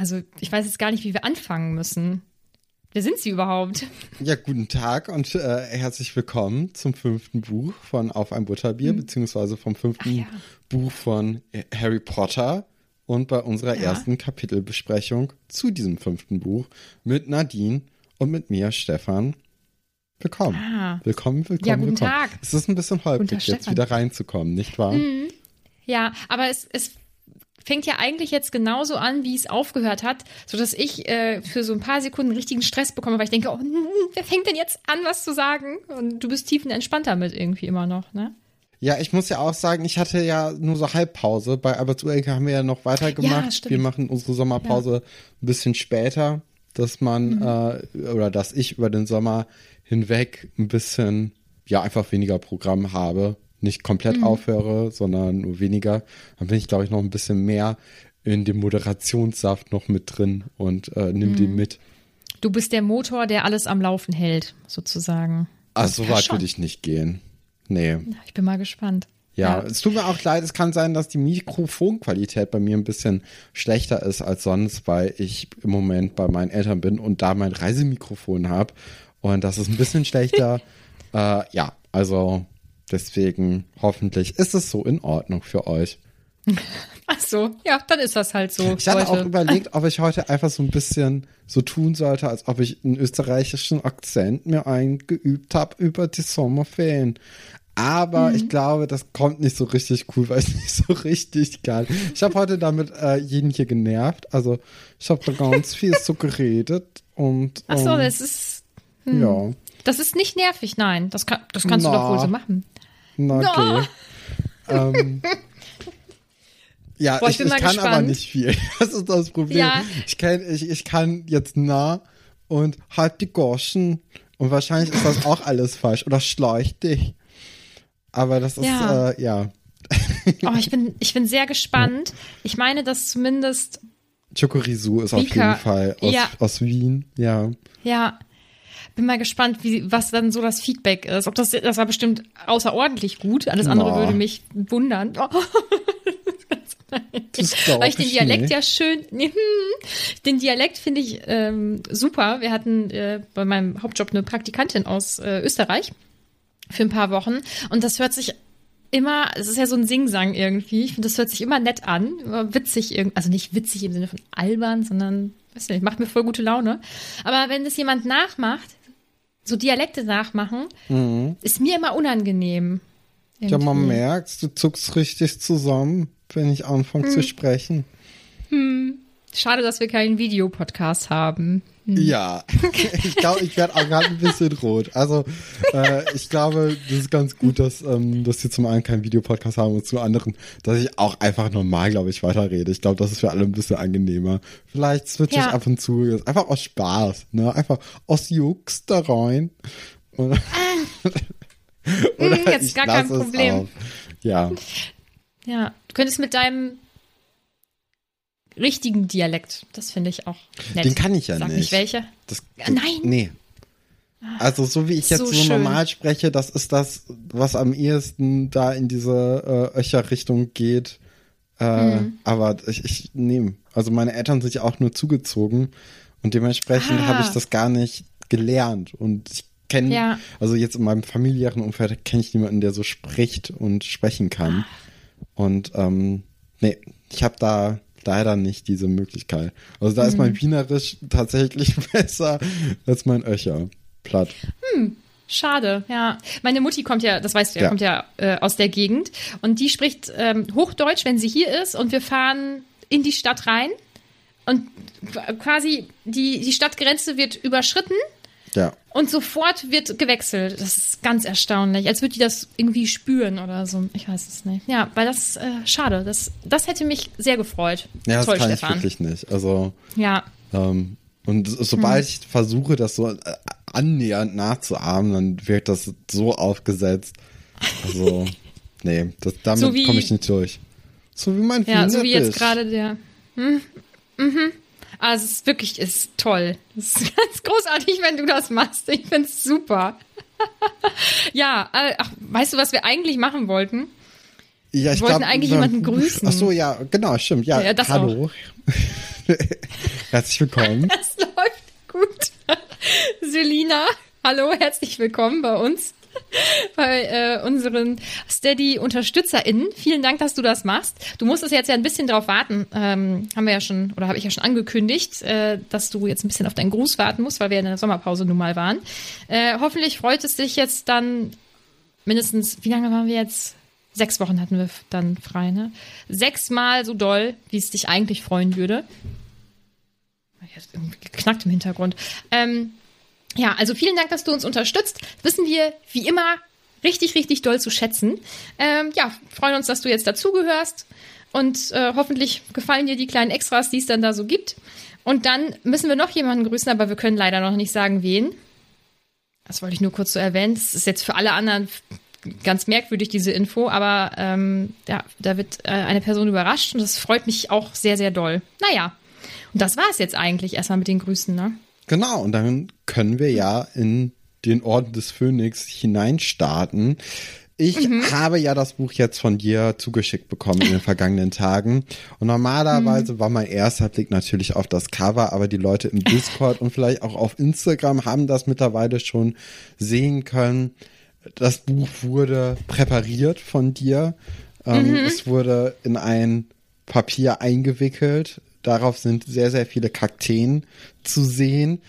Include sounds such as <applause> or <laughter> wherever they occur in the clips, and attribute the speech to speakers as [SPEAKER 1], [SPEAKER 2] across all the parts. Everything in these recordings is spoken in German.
[SPEAKER 1] Also, ich weiß jetzt gar nicht, wie wir anfangen müssen. Wer sind Sie überhaupt?
[SPEAKER 2] Ja, guten Tag und äh, herzlich willkommen zum fünften Buch von Auf ein Butterbier, beziehungsweise vom fünften
[SPEAKER 1] ja.
[SPEAKER 2] Buch von äh, Harry Potter und bei unserer
[SPEAKER 1] Ja.
[SPEAKER 2] ersten Kapitelbesprechung zu diesem fünften Buch mit Nadine und mit mir, Stefan. Willkommen.
[SPEAKER 1] Ah.
[SPEAKER 2] Willkommen, willkommen,
[SPEAKER 1] Ja, guten
[SPEAKER 2] willkommen.
[SPEAKER 1] Tag.
[SPEAKER 2] Es ist ein bisschen holprig, jetzt wieder reinzukommen, nicht wahr?
[SPEAKER 1] Ja, aber es, es fängt ja eigentlich jetzt genauso an, wie es aufgehört hat, sodass ich äh, für so ein paar Sekunden richtigen Stress bekomme, weil ich denke, oh, <laughs> wer fängt denn jetzt an, was zu sagen? Und du bist tiefenentspannter mit irgendwie immer noch, ne?
[SPEAKER 2] Ja, ich muss ja auch sagen, ich hatte ja nur so Halbpause. Bei Alberts Uelke haben wir ja noch weitergemacht.
[SPEAKER 1] Ja,
[SPEAKER 2] wir machen unsere Sommerpause ein bisschen später, dass man
[SPEAKER 1] Mhm.
[SPEAKER 2] äh, oder dass ich über den Sommer hinweg ein bisschen, ja, einfach weniger Programm habe. Nicht komplett
[SPEAKER 1] Mhm.
[SPEAKER 2] aufhöre, sondern nur weniger. Dann bin ich, glaube ich, noch ein bisschen mehr in dem Moderationssaft noch mit drin und äh, nimm
[SPEAKER 1] Mhm.
[SPEAKER 2] den mit.
[SPEAKER 1] Du bist der Motor, der alles am Laufen hält, sozusagen.
[SPEAKER 2] Also so
[SPEAKER 1] Ja,
[SPEAKER 2] weit
[SPEAKER 1] schon.
[SPEAKER 2] würde ich nicht gehen. Nee.
[SPEAKER 1] Ich bin mal gespannt.
[SPEAKER 2] Ja, es tut mir auch leid, es kann sein, dass die Mikrofonqualität bei mir ein bisschen schlechter ist als sonst, weil ich im Moment bei meinen Eltern bin und da mein Reisemikrofon habe. Und das ist ein bisschen schlechter. <laughs> äh, ja, also deswegen hoffentlich ist es so in Ordnung für euch. <laughs>
[SPEAKER 1] Ach so, ja, dann ist das halt so.
[SPEAKER 2] Ich hatte
[SPEAKER 1] Leute.
[SPEAKER 2] auch überlegt, ob ich heute einfach so ein bisschen so tun sollte, als ob ich einen österreichischen Akzent mir eingeübt habe über die Sommerferien. Aber ich glaube, das kommt nicht so richtig cool, weil ich <laughs> nicht so richtig kann. Ich habe heute damit äh, jeden hier genervt. Also ich habe da ganz <laughs> viel so geredet und
[SPEAKER 1] Ach so,
[SPEAKER 2] ähm,
[SPEAKER 1] das ist, hm.
[SPEAKER 2] ja,
[SPEAKER 1] das ist nicht nervig, nein. Das, kann, das kannst du
[SPEAKER 2] Na.
[SPEAKER 1] doch wohl so machen.
[SPEAKER 2] Na okay. ähm, ja,
[SPEAKER 1] Boah, ich
[SPEAKER 2] ich, ich kann aber
[SPEAKER 1] gespannt.
[SPEAKER 2] nicht viel. <laughs> Das ist das Problem.
[SPEAKER 1] Ja.
[SPEAKER 2] Ich, kann, ich, ich kann jetzt nah und halt die Goschen. Und wahrscheinlich ist das <laughs> auch alles falsch. Oder schleich dich. Aber das ist,
[SPEAKER 1] Ja.
[SPEAKER 2] äh, ja. <laughs>
[SPEAKER 1] Oh, ich bin, ich bin sehr gespannt. Ich meine, dass zumindest,
[SPEAKER 2] Chokorisu ist auf
[SPEAKER 1] Vika,
[SPEAKER 2] jeden Fall aus,
[SPEAKER 1] ja.
[SPEAKER 2] aus Wien. Ja.
[SPEAKER 1] ja, bin mal gespannt, wie, was dann so das Feedback ist. Ob das, das war bestimmt außerordentlich gut. Alles andere
[SPEAKER 2] Na.
[SPEAKER 1] würde mich wundern. Oh. <laughs>
[SPEAKER 2] Das
[SPEAKER 1] Weil ich den Dialekt
[SPEAKER 2] nicht.
[SPEAKER 1] ja schön, <laughs> den Dialekt finde ich ähm, super. Wir hatten äh, bei meinem Hauptjob eine Praktikantin aus äh, Österreich für ein paar Wochen und das hört sich immer, es ist ja so ein Singsang irgendwie. Ich finde, das hört sich immer nett an, immer witzig irgendwie, also nicht witzig im Sinne von albern, sondern, weiß nicht, macht mir voll gute Laune. Aber wenn das jemand nachmacht, so Dialekte nachmachen, ist mir immer unangenehm.
[SPEAKER 2] Mhm. Ja, man
[SPEAKER 1] Irgendwie.
[SPEAKER 2] merkt, du zuckst richtig zusammen, wenn ich anfange
[SPEAKER 1] Hm.
[SPEAKER 2] zu sprechen.
[SPEAKER 1] Schade, dass wir keinen Videopodcast haben.
[SPEAKER 2] Hm. Ja, <laughs> ich glaube, ich werde auch gerade ein bisschen rot. Also äh, ich glaube, das ist ganz gut, dass, ähm, dass wir zum einen keinen Videopodcast haben und zum anderen, dass ich auch einfach normal, glaube ich, weiterrede. Ich glaube, das ist für alle ein bisschen angenehmer. Vielleicht switche ja. ich ab und zu, einfach aus Spaß, ne? Einfach aus Jux da rein. <laughs> <laughs> Oder,
[SPEAKER 1] oder hm, Jetzt gar kein Problem.
[SPEAKER 2] Ja.
[SPEAKER 1] Ja, du könntest mit deinem richtigen Dialekt. Das finde ich auch nett.
[SPEAKER 2] Den kann ich ja
[SPEAKER 1] Sag
[SPEAKER 2] nicht.
[SPEAKER 1] nicht welche.
[SPEAKER 2] Das,
[SPEAKER 1] Nein.
[SPEAKER 2] Nee. Also so wie ich jetzt so, so normal spreche, das ist das, was am ehesten da in diese äh, Öcher-Richtung geht. Äh, hm. Aber ich, ich nehme. Also meine Eltern sind ja auch nur zugezogen und dementsprechend ah. habe ich das gar nicht gelernt. Und ich kenne, ja. also jetzt in meinem familiären Umfeld kenne ich niemanden, der so spricht und sprechen kann. Ah. Und ähm, nee, ich habe da leider nicht diese Möglichkeit. Also da ist mein mhm. Wienerisch tatsächlich <laughs> besser als mein Öcher. Platt.
[SPEAKER 1] Hm. Schade, ja. Meine Mutti kommt ja, das weißt du ja, ja. kommt ja äh, aus der Gegend und die spricht ähm, Hochdeutsch, wenn sie hier ist und wir fahren in die Stadt rein und quasi die, die Stadtgrenze wird überschritten
[SPEAKER 2] ja.
[SPEAKER 1] Und sofort wird gewechselt. Das ist ganz erstaunlich. Als würde die das irgendwie spüren oder so. Ich weiß es nicht. Ja, weil das äh, schade. Das, das hätte mich sehr gefreut.
[SPEAKER 2] Ja, das
[SPEAKER 1] Toll,
[SPEAKER 2] kann
[SPEAKER 1] Stefan.
[SPEAKER 2] ich wirklich nicht. Also.
[SPEAKER 1] Ja.
[SPEAKER 2] Ähm, und sobald hm. ich versuche, das so äh, annähernd nachzuahmen, dann wirkt das so aufgesetzt. Also, <laughs> nee, das, damit so komme ich nicht durch. So wie mein
[SPEAKER 1] Ja, so wie jetzt gerade der. Hm, mhm. Also es ist wirklich ist toll. Es ist <laughs> ganz großartig, wenn du das machst. Ich finde es super. <laughs> ja, äh, ach, weißt du, was wir eigentlich machen wollten?
[SPEAKER 2] Ja, ich
[SPEAKER 1] wir wollten
[SPEAKER 2] glaub,
[SPEAKER 1] eigentlich jemanden grüßen.
[SPEAKER 2] Ach so, ja, genau, stimmt. Ja, ja hallo. <laughs> herzlich willkommen.
[SPEAKER 1] Das läuft gut. Selina, hallo, herzlich willkommen bei uns. <laughs> bei äh, unseren Steady-UnterstützerInnen. Vielen Dank, dass du das machst. Du musstest jetzt ja ein bisschen drauf warten. Ähm, haben wir ja schon, oder habe ich ja schon angekündigt, äh, dass du jetzt ein bisschen auf deinen Gruß warten musst, weil wir in der Sommerpause nun mal waren. Äh, hoffentlich freut es dich jetzt dann mindestens, wie lange waren wir jetzt? Sechs Wochen hatten wir dann frei, ne? Sechsmal so doll, wie es dich eigentlich freuen würde. Jetzt irgendwie geknackt im Hintergrund. Ähm, ja, also vielen Dank, dass du uns unterstützt. Wissen wir wie immer richtig, richtig doll zu schätzen. Ähm, ja, freuen uns, dass du jetzt dazugehörst und äh, hoffentlich gefallen dir die kleinen Extras, die es dann da so gibt. Und dann müssen wir noch jemanden grüßen, aber wir können leider noch nicht sagen, wen. Das wollte ich nur kurz so erwähnen. Das ist jetzt für alle anderen ganz merkwürdig, diese Info, aber ähm, ja, da wird äh, eine Person überrascht und das freut mich auch sehr, sehr doll. Naja, und das war es jetzt eigentlich erstmal mit den Grüßen, ne?
[SPEAKER 2] Genau, und dann können wir ja in den Orden des Phönix hineinstarten. Ich mhm. habe ja das Buch jetzt von dir zugeschickt bekommen in den vergangenen Tagen. Und normalerweise mhm. war mein erster Blick natürlich auf das Cover, aber die Leute im Discord und vielleicht auch auf Instagram haben das mittlerweile schon sehen können. Das Buch wurde präpariert von dir. Ähm, mhm. Es wurde in ein Papier eingewickelt. Darauf sind sehr, sehr viele Kakteen zu sehen.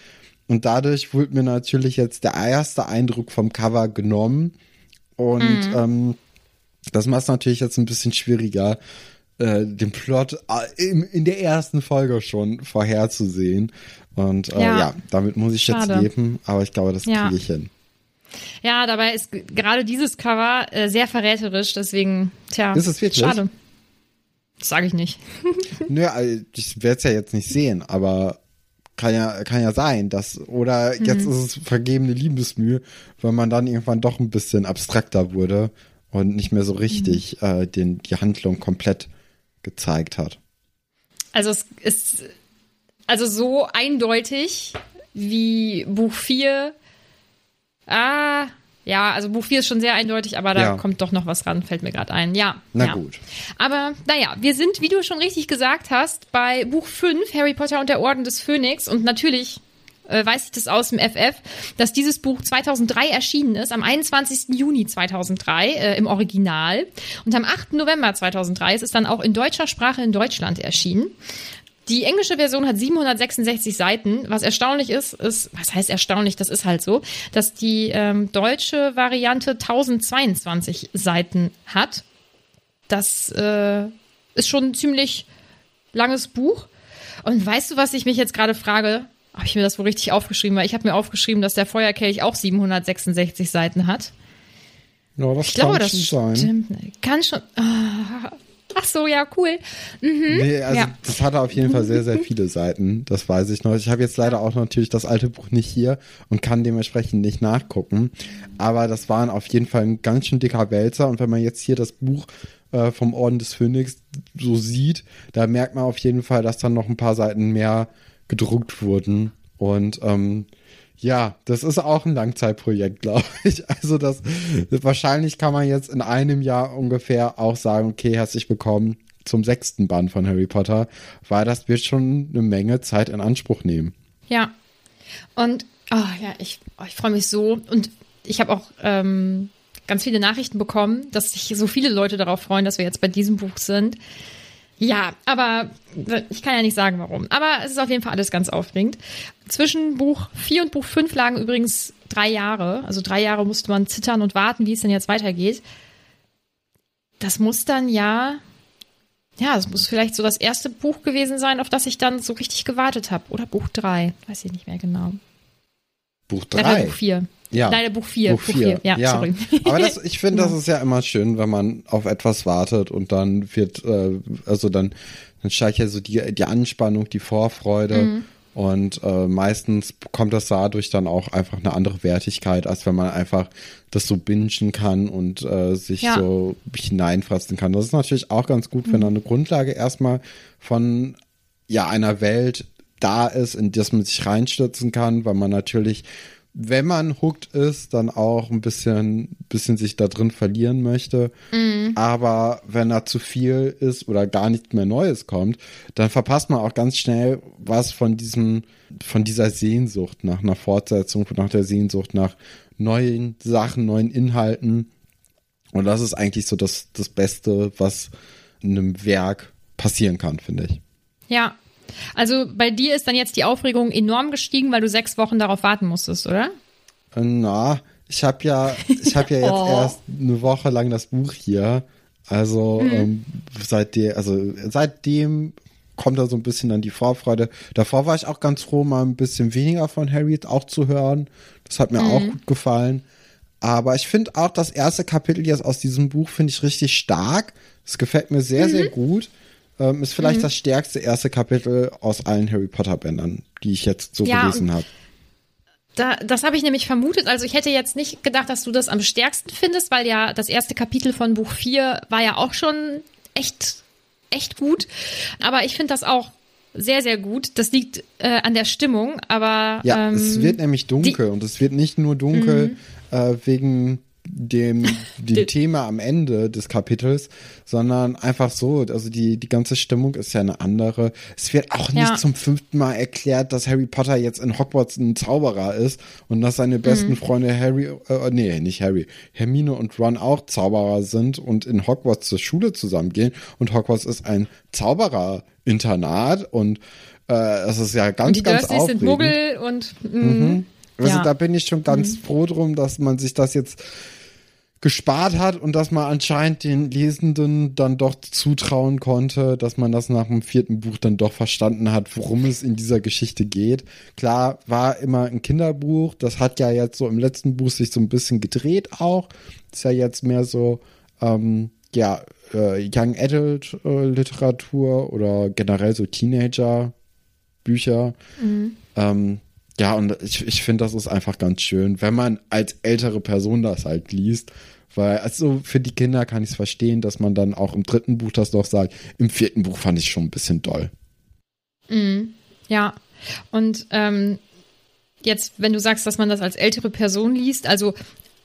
[SPEAKER 2] Und dadurch wurde mir natürlich jetzt der erste Eindruck vom Cover genommen. Und mhm. ähm, das macht es natürlich jetzt ein bisschen schwieriger, äh, den Plot äh, in, in der ersten Folge schon vorherzusehen. Und äh, ja, ja, damit muss ich Schade. jetzt leben, aber ich glaube, das ja. kriege ich hin.
[SPEAKER 1] Ja, dabei ist gerade dieses Cover äh, sehr verräterisch, deswegen, tja,
[SPEAKER 2] ist es wirklich?
[SPEAKER 1] schade. Das sage ich nicht. <laughs>
[SPEAKER 2] Nö, also ich werde es ja jetzt nicht sehen, aber kann ja, kann ja sein, dass, oder mhm. jetzt ist es vergebene Liebesmühe, weil man dann irgendwann doch ein bisschen abstrakter wurde und nicht mehr so richtig mhm. äh, den, die Handlung komplett gezeigt hat.
[SPEAKER 1] Also es ist also so eindeutig wie Buch 4. Ah, ja, also Buch 4 ist schon sehr eindeutig, aber da ja. kommt doch noch was ran, fällt mir gerade ein. Ja.
[SPEAKER 2] Na
[SPEAKER 1] ja.
[SPEAKER 2] gut.
[SPEAKER 1] Aber naja, wir sind, wie du schon richtig gesagt hast, bei Buch 5, Harry Potter und der Orden des Phönix. Und natürlich äh, weiß ich das aus dem FF, dass dieses Buch 2003 erschienen ist, am 21. Juni 2003 äh, im Original. Und am 8. November 2003 ist es dann auch in deutscher Sprache in Deutschland erschienen. Die englische Version hat 766 Seiten. Was erstaunlich ist, ist, was heißt erstaunlich, das ist halt so, dass die ähm, deutsche Variante 1022 Seiten hat. Das äh, ist schon ein ziemlich langes Buch. Und weißt du, was ich mich jetzt gerade frage? Habe ich mir das wohl richtig aufgeschrieben? Weil ich habe mir aufgeschrieben, dass der Feuerkelch auch 766 Seiten hat.
[SPEAKER 2] Ja, das
[SPEAKER 1] Ich
[SPEAKER 2] kann
[SPEAKER 1] glaube, das
[SPEAKER 2] schon sein.
[SPEAKER 1] stimmt. Kann schon. Ah. Ach so, ja, cool. Mhm.
[SPEAKER 2] Nee, also
[SPEAKER 1] Ja.
[SPEAKER 2] das hatte auf jeden Fall sehr, sehr <laughs> viele Seiten. Das weiß ich noch. Ich habe jetzt leider auch natürlich das alte Buch nicht hier und kann dementsprechend nicht nachgucken. Aber das waren auf jeden Fall ein ganz schön dicker Wälzer. Und wenn man jetzt hier das Buch äh, vom Orden des Phönix so sieht, da merkt man auf jeden Fall, dass dann noch ein paar Seiten mehr gedruckt wurden. Und ähm, ja, das ist auch ein Langzeitprojekt, glaube <laughs> ich. Also das wahrscheinlich kann man jetzt in einem Jahr ungefähr auch sagen, okay, herzlich willkommen zum sechsten Band von Harry Potter, weil das wird schon eine Menge Zeit in Anspruch nehmen.
[SPEAKER 1] Ja. Und, oh ja, ich, oh, ich freue mich so. Und ich habe auch ähm, ganz viele Nachrichten bekommen, dass sich so viele Leute darauf freuen, dass wir jetzt bei diesem Buch sind. Ja, aber ich kann ja nicht sagen, warum. Aber es ist auf jeden Fall alles ganz aufregend. Zwischen Buch 4 und Buch 5 lagen übrigens drei Jahre. Also drei Jahre musste man zittern und warten, wie es denn jetzt weitergeht. Das muss dann ja, ja, es muss vielleicht so das erste Buch gewesen sein, auf das ich dann so richtig gewartet habe. Oder Buch 3, weiß ich nicht mehr genau.
[SPEAKER 2] Buch
[SPEAKER 1] Nein,
[SPEAKER 2] 3.
[SPEAKER 1] Buch 4.
[SPEAKER 2] Ja.
[SPEAKER 1] Nein, Buch 4.
[SPEAKER 2] Buch 4.
[SPEAKER 1] Ja, sorry.
[SPEAKER 2] Aber das, <laughs> ich finde, das ist ja immer schön, wenn man auf etwas wartet und dann wird, äh, also dann, dann steigt ja so die, die Anspannung, die Vorfreude.
[SPEAKER 1] Mhm.
[SPEAKER 2] Und äh, meistens bekommt das dadurch dann auch einfach eine andere Wertigkeit, als wenn man einfach das so bingen kann und äh, sich
[SPEAKER 1] Ja.
[SPEAKER 2] so hineinfressen kann. Das ist natürlich auch ganz gut,
[SPEAKER 1] Mhm.
[SPEAKER 2] wenn da eine Grundlage erstmal von ja einer Welt da ist, in das man sich reinstürzen kann, weil man natürlich, wenn man hooked ist, dann auch ein bisschen, bisschen sich da drin verlieren möchte. Aber wenn da zu viel ist oder gar nichts mehr Neues kommt, dann verpasst man auch ganz schnell was von diesem, von dieser Sehnsucht nach einer Fortsetzung, nach der Sehnsucht nach neuen Sachen, neuen Inhalten. Und das ist eigentlich so das, das Beste, was in einem Werk passieren kann, finde ich.
[SPEAKER 1] Ja. Also bei dir ist dann jetzt die Aufregung enorm gestiegen, weil du sechs Wochen darauf warten musstest, oder?
[SPEAKER 2] Äh, Na, ich habe ja, ich habe ja jetzt <laughs>
[SPEAKER 1] Oh.
[SPEAKER 2] erst eine Woche lang das Buch hier. Also ähm, seitdem, also seitdem kommt da so ein bisschen dann die Vorfreude. Davor war ich auch ganz froh, mal ein bisschen weniger von Harry auch zu hören. Das hat mir auch gut gefallen. Aber ich finde auch das erste Kapitel jetzt aus diesem Buch finde ich richtig stark. Es gefällt mir sehr, sehr gut. Ähm, ist vielleicht das stärkste erste Kapitel aus allen Harry Potter Bändern, die ich jetzt so
[SPEAKER 1] Ja,
[SPEAKER 2] gelesen habe.
[SPEAKER 1] Da, das habe ich nämlich vermutet. Also ich hätte jetzt nicht gedacht, dass du das am stärksten findest, weil ja das erste Kapitel von Buch 4 war ja auch schon echt, echt gut. Aber ich finde das auch sehr, sehr gut. Das liegt äh, an der Stimmung, aber
[SPEAKER 2] Ja,
[SPEAKER 1] ähm,
[SPEAKER 2] es wird nämlich dunkel und es wird nicht nur dunkel
[SPEAKER 1] Mhm.
[SPEAKER 2] äh, wegen dem, <laughs> dem Thema am Ende des Kapitels, sondern einfach so, also die, die ganze Stimmung ist ja eine andere. Es wird auch nicht
[SPEAKER 1] Ja.
[SPEAKER 2] zum fünften Mal erklärt, dass Harry Potter jetzt in Hogwarts ein Zauberer ist und dass seine besten Freunde Harry, äh, nee, nicht Harry, Hermine und Ron auch Zauberer sind und in Hogwarts zur Schule zusammengehen und Hogwarts ist ein Zaubererinternat und äh, es ist ja ganz,
[SPEAKER 1] und die
[SPEAKER 2] ganz
[SPEAKER 1] Dursleys sind
[SPEAKER 2] aufregend.
[SPEAKER 1] Muggel und mh,
[SPEAKER 2] Also
[SPEAKER 1] Ja.
[SPEAKER 2] da bin ich schon ganz froh drum, dass man sich das jetzt gespart hat und dass man anscheinend den Lesenden dann doch zutrauen konnte, dass man das nach dem vierten Buch dann doch verstanden hat, worum es in dieser Geschichte geht. Klar, war immer ein Kinderbuch, das hat ja jetzt so im letzten Buch sich so ein bisschen gedreht auch. Ist ja jetzt mehr so, ähm, ja, äh, Young Adult äh, Literatur oder generell so Teenager Bücher. Ähm, ja, und ich, ich finde, das ist einfach ganz schön, wenn man als ältere Person das halt liest. Weil, also für die Kinder kann ich es verstehen, dass man dann auch im dritten Buch das doch sagt. Im vierten Buch fand ich schon ein bisschen doll.
[SPEAKER 1] Ja, und ähm, jetzt, wenn du sagst, dass man das als ältere Person liest, also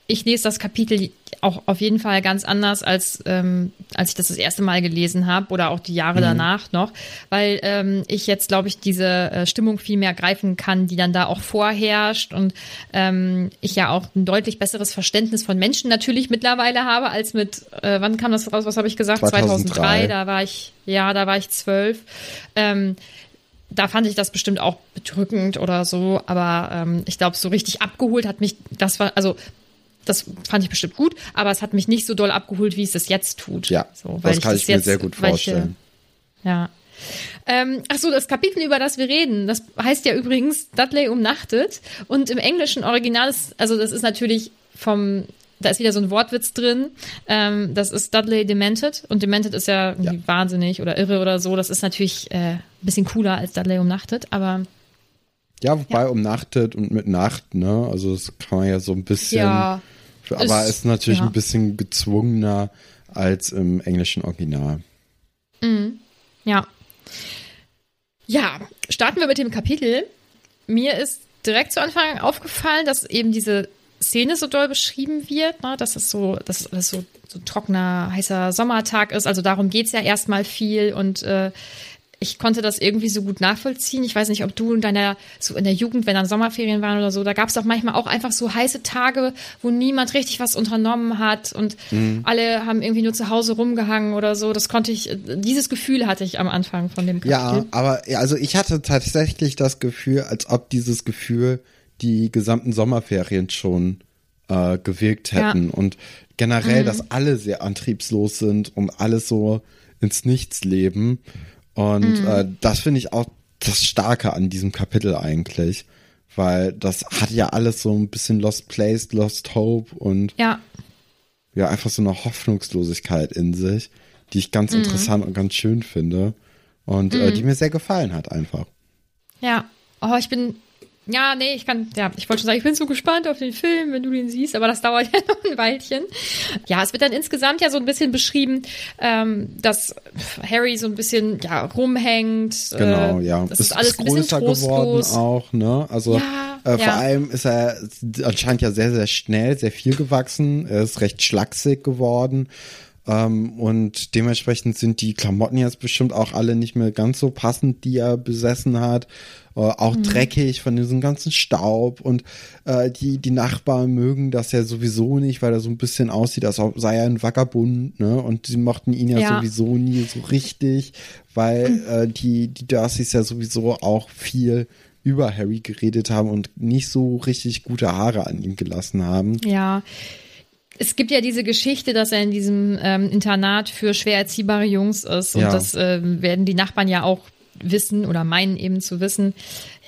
[SPEAKER 1] ich lese das Kapitel auch auf jeden Fall ganz anders, als, ähm, als ich das das erste Mal gelesen habe oder auch die Jahre danach noch, weil ähm, ich jetzt, glaube ich, diese äh, Stimmung viel mehr greifen kann, die dann da auch vorherrscht und ähm, ich ja auch ein deutlich besseres Verständnis von Menschen natürlich mittlerweile habe, als mit, äh, wann kam das raus, was habe ich gesagt?
[SPEAKER 2] 2003.
[SPEAKER 1] 2003, da war ich, ja, da war ich zwölf. Ähm, da fand ich das bestimmt auch bedrückend oder so, aber ähm, ich glaube, so richtig abgeholt hat mich, das war, also das fand ich bestimmt gut, aber es hat mich nicht so doll abgeholt, wie es das jetzt tut.
[SPEAKER 2] Ja,
[SPEAKER 1] so,
[SPEAKER 2] das kann ich mir
[SPEAKER 1] jetzt-
[SPEAKER 2] sehr gut
[SPEAKER 1] ich, äh,
[SPEAKER 2] vorstellen.
[SPEAKER 1] ja. Ähm, ach so, das Kapitel, über das wir reden, das heißt ja übrigens Dudley umnachtet. Und im englischen Original ist, also das ist natürlich vom, da ist wieder so ein Wortwitz drin. Ähm, das ist Dudley Demented. Und Demented ist ja, ja. wahnsinnig oder irre oder so. Das ist natürlich äh, ein bisschen cooler als Dudley umnachtet, aber.
[SPEAKER 2] Ja, wobei ja. umnachtet und mit Nacht, ne? Also das kann man ja so ein bisschen. Ja. Aber ist, ist natürlich ja. ein bisschen gezwungener als im englischen Original.
[SPEAKER 1] Mhm. Ja. Ja, starten wir mit dem Kapitel. Mir ist direkt zu Anfang aufgefallen, dass eben diese Szene so doll beschrieben wird, ne? dass es so, dass es so, so trockener, heißer Sommertag ist. Also darum geht es ja erstmal viel und äh, ich konnte das irgendwie so gut nachvollziehen. Ich weiß nicht, ob du in deiner, so in der Jugend, wenn dann Sommerferien waren oder so, da gab es doch manchmal auch einfach so heiße Tage, wo niemand richtig was unternommen hat und mhm. alle haben irgendwie nur zu Hause rumgehangen oder so. Das konnte ich, dieses Gefühl hatte ich am Anfang von dem Kapitel.
[SPEAKER 2] Ja, aber also ich hatte tatsächlich das Gefühl, als ob dieses Gefühl die gesamten Sommerferien schon äh, gewirkt hätten ja. und generell, mhm. dass alle sehr antriebslos sind und alles so ins Nichts leben. Und mhm. äh, das finde ich auch das Starke an diesem Kapitel eigentlich, weil das hat ja alles so ein bisschen Lost Place, Lost Hope und
[SPEAKER 1] ja,
[SPEAKER 2] ja einfach so eine Hoffnungslosigkeit in sich, die ich ganz mhm. interessant und ganz schön finde und äh, die mhm. mir sehr gefallen hat einfach.
[SPEAKER 1] Ja, oh, ich bin ja, nee, ich kann, ja, ich wollte schon sagen, ich bin so gespannt auf den Film, wenn du den siehst, aber das dauert <laughs> ja noch ein Weilchen. Ja, es wird dann insgesamt ja so ein bisschen beschrieben, ähm, dass Harry so ein bisschen, ja, rumhängt.
[SPEAKER 2] Genau, äh, ja. Das ist alles ist ein bisschen geworden auch, ne? Also, ja, äh, vor ja. allem ist er anscheinend ja sehr, sehr schnell, sehr viel gewachsen. Er ist recht schlaksig geworden. Ähm, und dementsprechend sind die Klamotten jetzt bestimmt auch alle nicht mehr ganz so passend, die er besessen hat. Äh, auch mhm. dreckig von diesem ganzen Staub und äh, die, die Nachbarn mögen das ja sowieso nicht, weil er so ein bisschen aussieht, als sei er ein Vagabund, ne? Und sie mochten ihn ja, ja. sowieso nie so richtig, weil mhm. äh, die, die Dursleys ja sowieso auch viel über Harry geredet haben und nicht so richtig gute Haare an ihm gelassen haben.
[SPEAKER 1] Ja es gibt ja diese Geschichte, dass er in diesem ähm, Internat für schwer erziehbare Jungs ist. Und ja. das äh, werden die Nachbarn ja auch wissen oder meinen eben zu wissen.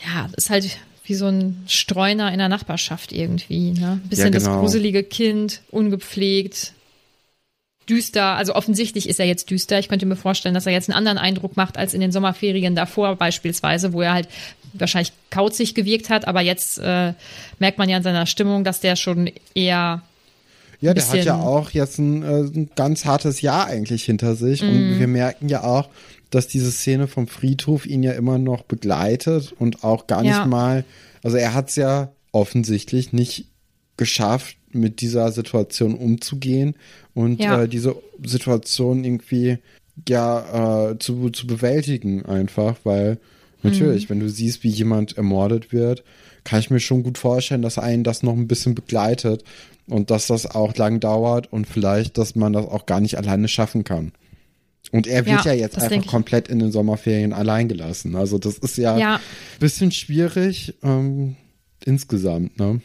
[SPEAKER 1] Ja, das ist halt wie so ein Streuner in der Nachbarschaft irgendwie. Ne? Ein bisschen ja, genau. das gruselige Kind, ungepflegt, düster. Also offensichtlich ist er jetzt düster. Ich könnte mir vorstellen, dass er jetzt einen anderen Eindruck macht als in den Sommerferien davor beispielsweise, wo er halt wahrscheinlich kauzig gewirkt hat. Aber jetzt äh, merkt man ja in seiner Stimmung, dass der schon eher
[SPEAKER 2] ja, der hat ja auch jetzt ein, äh, ein, ganz hartes Jahr eigentlich hinter sich. Mm. Und mhm. wir merken ja auch, dass diese Szene vom Friedhof ihn ja immer noch begleitet und auch gar nicht ja. mal, also er hat es ja offensichtlich nicht geschafft, mit dieser Situation umzugehen und ja. äh, diese Situation irgendwie ja äh, zu, zu bewältigen einfach, weil natürlich, mhm. wenn du siehst, wie jemand ermordet wird, kann ich mir schon gut vorstellen, dass einen das noch ein bisschen begleitet und dass das auch lang dauert und vielleicht, dass man das auch gar nicht alleine schaffen kann. Und er wird ja, ja jetzt einfach komplett in den Sommerferien allein gelassen. Also das ist ja, ja. bisschen schwierig ähm, insgesamt, ne?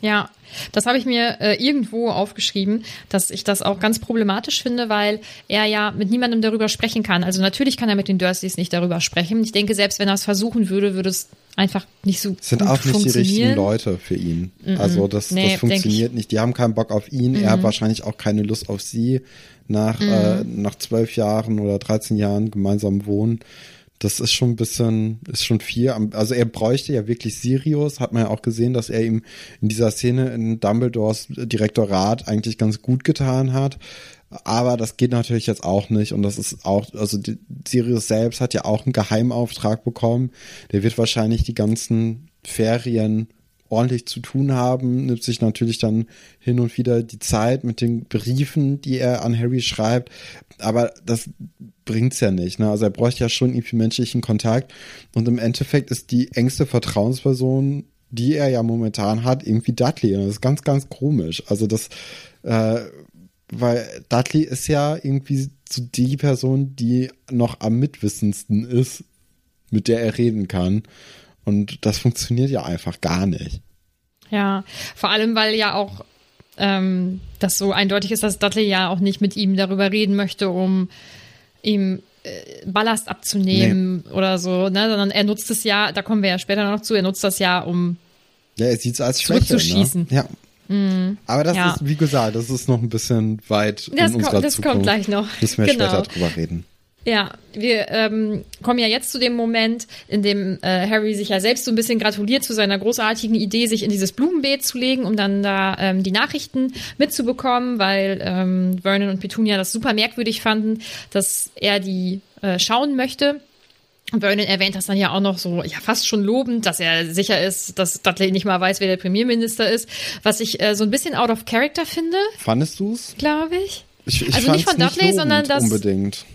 [SPEAKER 1] Ja, das habe ich mir äh, irgendwo aufgeschrieben, dass ich das auch ganz problematisch finde, weil er ja mit niemandem darüber sprechen kann. Also natürlich kann er mit den Dursleys nicht darüber sprechen. Ich denke, selbst wenn er es versuchen würde, würde es einfach nicht so
[SPEAKER 2] sind gut auch nicht die richtigen Leute für ihn. Mm -mm. Also das, nee, das funktioniert nicht. Die haben keinen Bock auf ihn. Mm Er hat wahrscheinlich auch keine Lust auf sie nach äh, nach zwölf Jahren oder 13 Jahren gemeinsam wohnen. Das ist schon ein bisschen, ist schon viel. Also er bräuchte ja wirklich Sirius, hat man ja auch gesehen, dass er ihm in dieser Szene in Dumbledores Direktorat eigentlich ganz gut getan hat. Aber das geht natürlich jetzt auch nicht und das ist auch, also Sirius selbst hat ja auch einen Geheimauftrag bekommen. Der wird wahrscheinlich die ganzen Ferien ordentlich zu tun haben, nimmt sich natürlich dann hin und wieder die Zeit mit den Briefen, die er an Harry schreibt. Aber das bringt's ja nicht. Ne? Also er bräuchte ja schon irgendwie menschlichen Kontakt. Und im Endeffekt ist die engste Vertrauensperson, die er ja momentan hat, irgendwie Dudley. Und das ist ganz, ganz komisch. Also das, äh, weil Dudley ist ja irgendwie so die Person, die noch am mitwissendsten ist, mit der er reden kann. Und das funktioniert ja einfach gar nicht.
[SPEAKER 1] Ja, vor allem, weil ja auch ähm, das so eindeutig ist, dass Dudley ja auch nicht mit ihm darüber reden möchte, um ihm Ballast abzunehmen nee. oder so, ne? sondern er nutzt es ja, da kommen wir ja später noch zu, er nutzt das ja, um
[SPEAKER 2] ja, er sieht es als Schwäche. Ne? Ja. Mm, Aber das ja. ist, wie gesagt, das ist noch ein bisschen weit
[SPEAKER 1] das
[SPEAKER 2] in unserer
[SPEAKER 1] das
[SPEAKER 2] Zukunft.
[SPEAKER 1] kommt gleich noch.
[SPEAKER 2] Müssen wir genau. später drüber reden.
[SPEAKER 1] Ja, wir ähm, kommen ja jetzt zu dem Moment, in dem äh, Harry sich ja selbst so ein bisschen gratuliert zu seiner großartigen Idee, sich in dieses Blumenbeet zu legen, um dann da ähm, die Nachrichten mitzubekommen, weil ähm, Vernon und Petunia das super merkwürdig fanden, dass er die äh, schauen möchte. Und Vernon erwähnt das dann ja auch noch so, ja, fast schon lobend, dass er sicher ist, dass Dudley nicht mal weiß, wer der Premierminister ist, was ich äh, so ein bisschen out of character finde.
[SPEAKER 2] Fandest du's?
[SPEAKER 1] Glaube ich.
[SPEAKER 2] ich, ich
[SPEAKER 1] also nicht von Dudley,
[SPEAKER 2] nicht
[SPEAKER 1] sondern das.
[SPEAKER 2] Unbedingt.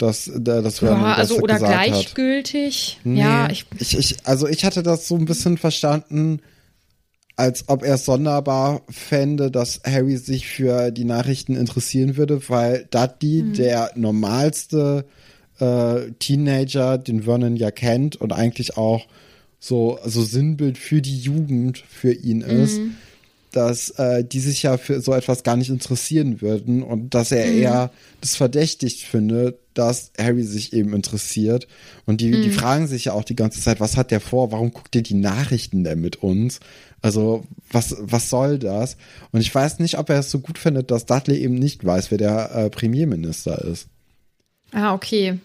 [SPEAKER 2] Das, das Vernon
[SPEAKER 1] ja, also
[SPEAKER 2] das
[SPEAKER 1] oder
[SPEAKER 2] gesagt
[SPEAKER 1] gleichgültig.
[SPEAKER 2] Hat. Nee,
[SPEAKER 1] ja, ich,
[SPEAKER 2] ich, ich, also ich hatte das so ein bisschen verstanden, als ob er es sonderbar fände, dass Harry sich für die Nachrichten interessieren würde, weil Dudley hm. der normalste äh, Teenager, den Vernon ja kennt und eigentlich auch so, so Sinnbild für die Jugend für ihn ist, mhm. dass äh, die sich ja für so etwas gar nicht interessieren würden und dass er mhm. eher das verdächtigt findet, dass Harry sich eben interessiert. Und die, mhm. die fragen sich ja auch die ganze Zeit, was hat der vor? Warum guckt ihr die Nachrichten denn mit uns? Also, was, was soll das? Und ich weiß nicht, ob er es so gut findet, dass Dudley eben nicht weiß, wer der äh, Premierminister ist.
[SPEAKER 1] Ah, okay.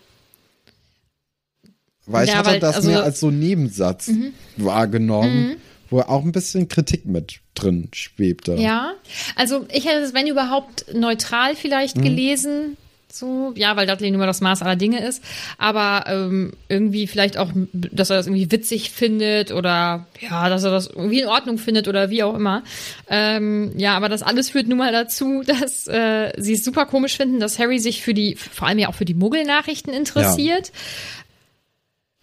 [SPEAKER 2] Weil
[SPEAKER 1] Ja,
[SPEAKER 2] ich hatte
[SPEAKER 1] weil-
[SPEAKER 2] das
[SPEAKER 1] also-
[SPEAKER 2] mehr als so Nebensatz wahrgenommen, wo auch ein bisschen Kritik mit drin schwebte.
[SPEAKER 1] Ja, also ich hätte es, wenn überhaupt, neutral vielleicht gelesen. So, ja, weil Dudley nun mal das Maß aller Dinge ist. Aber ähm, irgendwie vielleicht auch, dass er das irgendwie witzig findet oder ja, dass er das irgendwie in Ordnung findet oder wie auch immer. Ähm, ja, aber das alles führt nun mal dazu, <laughs> dass äh, sie es super komisch finden, dass Harry sich für die, vor allem ja auch für die Muggelnachrichten interessiert.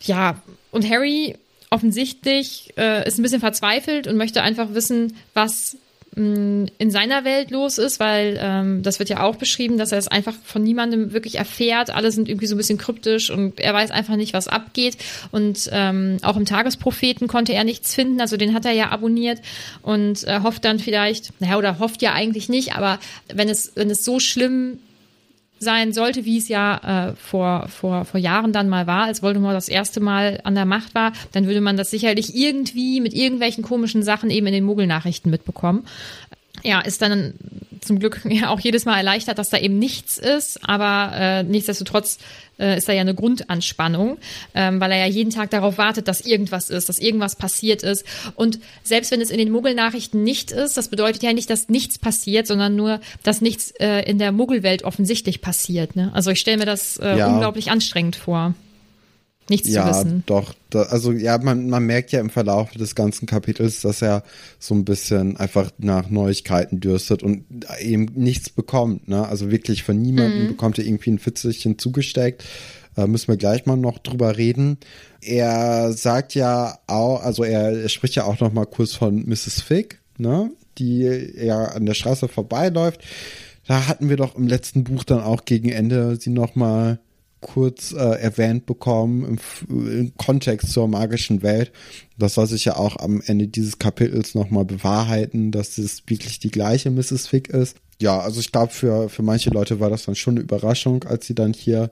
[SPEAKER 1] Ja, und Harry offensichtlich äh, ist ein bisschen verzweifelt und möchte einfach wissen, was in seiner Welt los ist, weil ähm, das wird ja auch beschrieben, dass er es einfach von niemandem wirklich erfährt. Alle sind irgendwie so ein bisschen kryptisch und er weiß einfach nicht, was abgeht. Und ähm, auch im Tagespropheten konnte er nichts finden. Also den hat er ja abonniert und äh, hofft dann vielleicht, naja, oder hofft ja eigentlich nicht, aber wenn es, wenn es so schlimm sein sollte, wie es ja äh, vor, vor, vor Jahren dann mal war, als Voldemort das erste Mal an der Macht war, dann würde man das sicherlich irgendwie mit irgendwelchen komischen Sachen eben in den Muggelnachrichten mitbekommen. Ja, ist dann zum Glück <laughs> ja auch jedes Mal erleichtert, dass da eben nichts ist, aber äh, nichtsdestotrotz äh, ist da ja eine Grundanspannung, ähm, weil er ja jeden Tag darauf wartet, dass irgendwas ist, dass irgendwas passiert ist. Und selbst wenn es in den Muggelnachrichten nicht ist, das bedeutet ja nicht, dass nichts passiert, sondern nur, dass nichts äh, in der Muggelwelt offensichtlich passiert. Ne? Also ich stelle mir das äh,
[SPEAKER 2] Ja.
[SPEAKER 1] unglaublich anstrengend vor, nichts zu
[SPEAKER 2] Ja,
[SPEAKER 1] wissen.
[SPEAKER 2] doch. Da, also ja, man, man merkt ja im Verlauf des ganzen Kapitels, dass er so ein bisschen einfach nach Neuigkeiten dürstet und eben nichts bekommt. Ne? Also wirklich von niemandem bekommt er irgendwie ein Fitzelchen zugesteckt. Äh, müssen wir gleich mal noch drüber reden. Er sagt ja auch, also er, er spricht ja auch noch mal kurz von Mrs. Fig, ne? die ja an der Straße vorbeiläuft. Da hatten wir doch im letzten Buch dann auch gegen Ende sie noch mal kurz äh, erwähnt bekommen im, F- im Kontext zur magischen Welt. Das soll sich ja auch am Ende dieses Kapitels nochmal bewahrheiten, dass es wirklich die gleiche Mrs. Fick ist. Ja, also ich glaube, für, für manche Leute war das dann schon eine Überraschung, als sie dann hier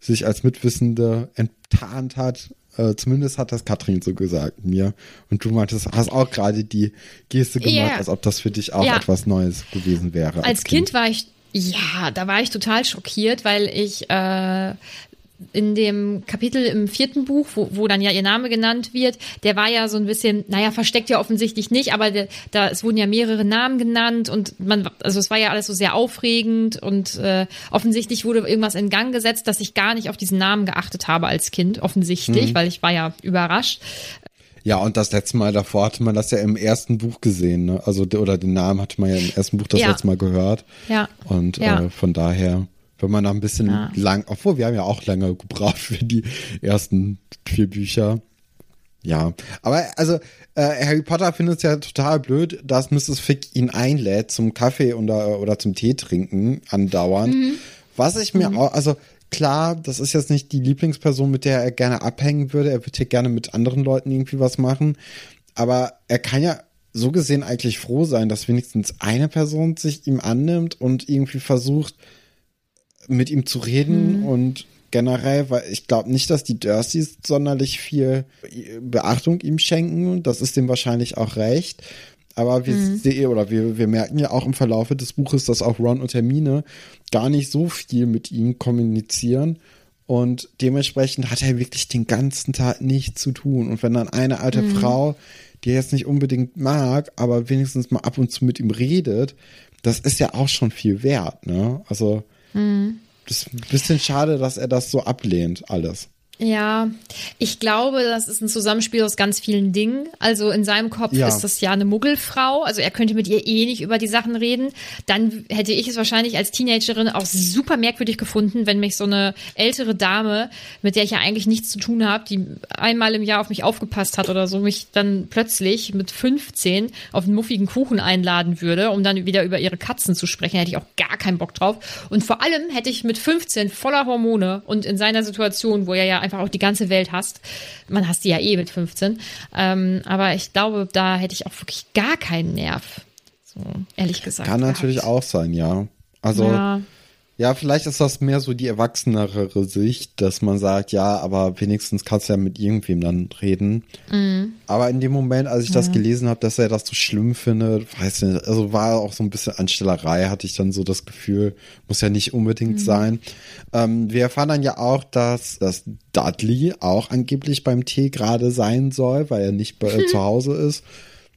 [SPEAKER 2] sich als Mitwissende enttarnt hat. Äh, zumindest hat das Katrin so gesagt mir. Und du meintest, hast auch gerade die Geste gemacht,
[SPEAKER 1] Ja.
[SPEAKER 2] als ob das für dich auch
[SPEAKER 1] Ja.
[SPEAKER 2] etwas Neues gewesen wäre.
[SPEAKER 1] Als kind war ich, ja, da war ich total schockiert, weil ich äh, in dem Kapitel im vierten Buch, wo, wo dann ja ihr Name genannt wird, der war ja so ein bisschen, naja, versteckt ja offensichtlich nicht, aber der, da es wurden ja mehrere Namen genannt und man, also es war ja alles so sehr aufregend und äh, offensichtlich wurde irgendwas in Gang gesetzt, dass ich gar nicht auf diesen Namen geachtet habe als Kind, offensichtlich, weil ich war ja überrascht.
[SPEAKER 2] Ja, und das letzte Mal davor hatte man das ja im ersten Buch gesehen, ne? Also, de- oder den Namen hatte man ja im ersten Buch das
[SPEAKER 1] Ja.
[SPEAKER 2] letzte Mal gehört.
[SPEAKER 1] Ja.
[SPEAKER 2] Und
[SPEAKER 1] Ja.
[SPEAKER 2] Äh, von daher, wenn man da ein bisschen
[SPEAKER 1] Ja.
[SPEAKER 2] lang, obwohl wir haben ja auch lange gebraucht für die ersten vier Bücher. Ja, aber also äh, Harry Potter findet es ja total blöd, dass Mrs. Fick ihn einlädt zum Kaffee oder, oder zum Tee trinken andauernd. Was ich mir auch, also klar, das ist jetzt nicht die Lieblingsperson, mit der er gerne abhängen würde. Er würde hier gerne mit anderen Leuten irgendwie was machen. Aber er kann ja so gesehen eigentlich froh sein, dass wenigstens eine Person sich ihm annimmt und irgendwie versucht, mit ihm zu reden und generell, weil ich glaube nicht, dass die Dursleys sonderlich viel Beachtung ihm schenken. Das ist dem wahrscheinlich auch recht. Aber wir mhm. sehen oder wir, wir merken ja auch im Verlaufe des Buches, dass auch Ron und Hermine gar nicht so viel mit ihm kommunizieren. Und dementsprechend hat er wirklich den ganzen Tag nichts zu tun. Und wenn dann eine alte mhm. Frau, die er jetzt nicht unbedingt mag, aber wenigstens mal ab und zu mit ihm redet, das ist ja auch schon viel wert, ne? Also, mhm. das ist ein bisschen schade, dass er das so ablehnt, alles.
[SPEAKER 1] Ja, ich glaube, das ist ein Zusammenspiel aus ganz vielen Dingen. Also in seinem Kopf ja. ist das ja eine Muggelfrau. Also er könnte mit ihr eh nicht über die Sachen reden. Dann hätte ich es wahrscheinlich als Teenagerin auch super merkwürdig gefunden, wenn mich so eine ältere Dame, mit der ich ja eigentlich nichts zu tun habe, die einmal im Jahr auf mich aufgepasst hat oder so, mich dann plötzlich mit 15 auf einen muffigen Kuchen einladen würde, um dann wieder über ihre Katzen zu sprechen. Hätte ich auch gar keinen Bock drauf. Und vor allem hätte ich mit 15 voller Hormone und in seiner Situation, wo er ja einfach auch die ganze Welt hasst. Man hasst die ja eh mit 15. Ähm, aber ich glaube, da hätte ich auch wirklich gar keinen Nerv. So, ehrlich gesagt.
[SPEAKER 2] Kann gehabt. natürlich auch sein, ja. Also, ja. Ja, vielleicht ist das mehr so die erwachsenere Sicht, dass man sagt, ja, aber wenigstens kannst du ja mit irgendwem dann reden. Mhm. Aber in dem Moment, als ich das gelesen habe, dass er das so schlimm findet, weiß nicht, also war auch so ein bisschen Anstellerei, hatte ich dann so das Gefühl, muss ja nicht unbedingt mhm. sein. Ähm, wir erfahren dann ja auch, dass, dass Dudley auch angeblich beim Tee gerade sein soll, weil er nicht bei, äh, zu <laughs> Hause ist.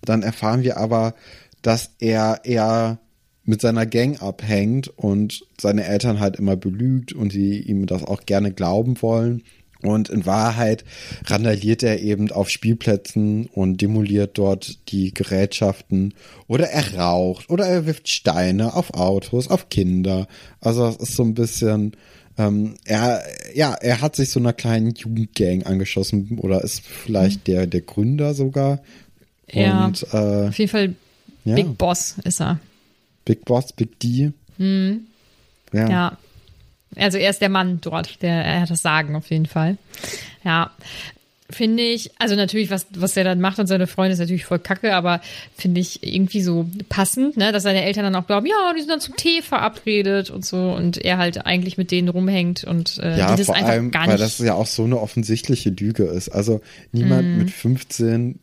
[SPEAKER 2] Dann erfahren wir aber, dass er eher mit seiner Gang abhängt und seine Eltern halt immer belügt und sie ihm das auch gerne glauben wollen. Und in Wahrheit randaliert er eben auf Spielplätzen und demoliert dort die Gerätschaften oder er raucht oder er wirft Steine auf Autos, auf Kinder. Also das ist so ein bisschen, ähm, er, ja, er hat sich so einer kleinen Jugendgang angeschossen oder ist vielleicht mhm. der, der Gründer sogar.
[SPEAKER 1] Ja, und, äh, auf jeden Fall ja. Big Boss ist er.
[SPEAKER 2] Big Boss, Big D.
[SPEAKER 1] Mhm. Ja. ja. Also er ist der Mann dort, der er hat das Sagen auf jeden Fall. Ja. Finde ich, also natürlich, was, was er dann macht und seine Freunde ist natürlich voll kacke, aber finde ich irgendwie so passend, ne, dass seine Eltern dann auch glauben, ja, die sind dann zum Tee verabredet und so und er halt eigentlich mit denen rumhängt und äh,
[SPEAKER 2] ja, die das vor einfach allem, gar nicht. Weil das ja auch so eine offensichtliche Lüge ist. Also niemand mm. mit 15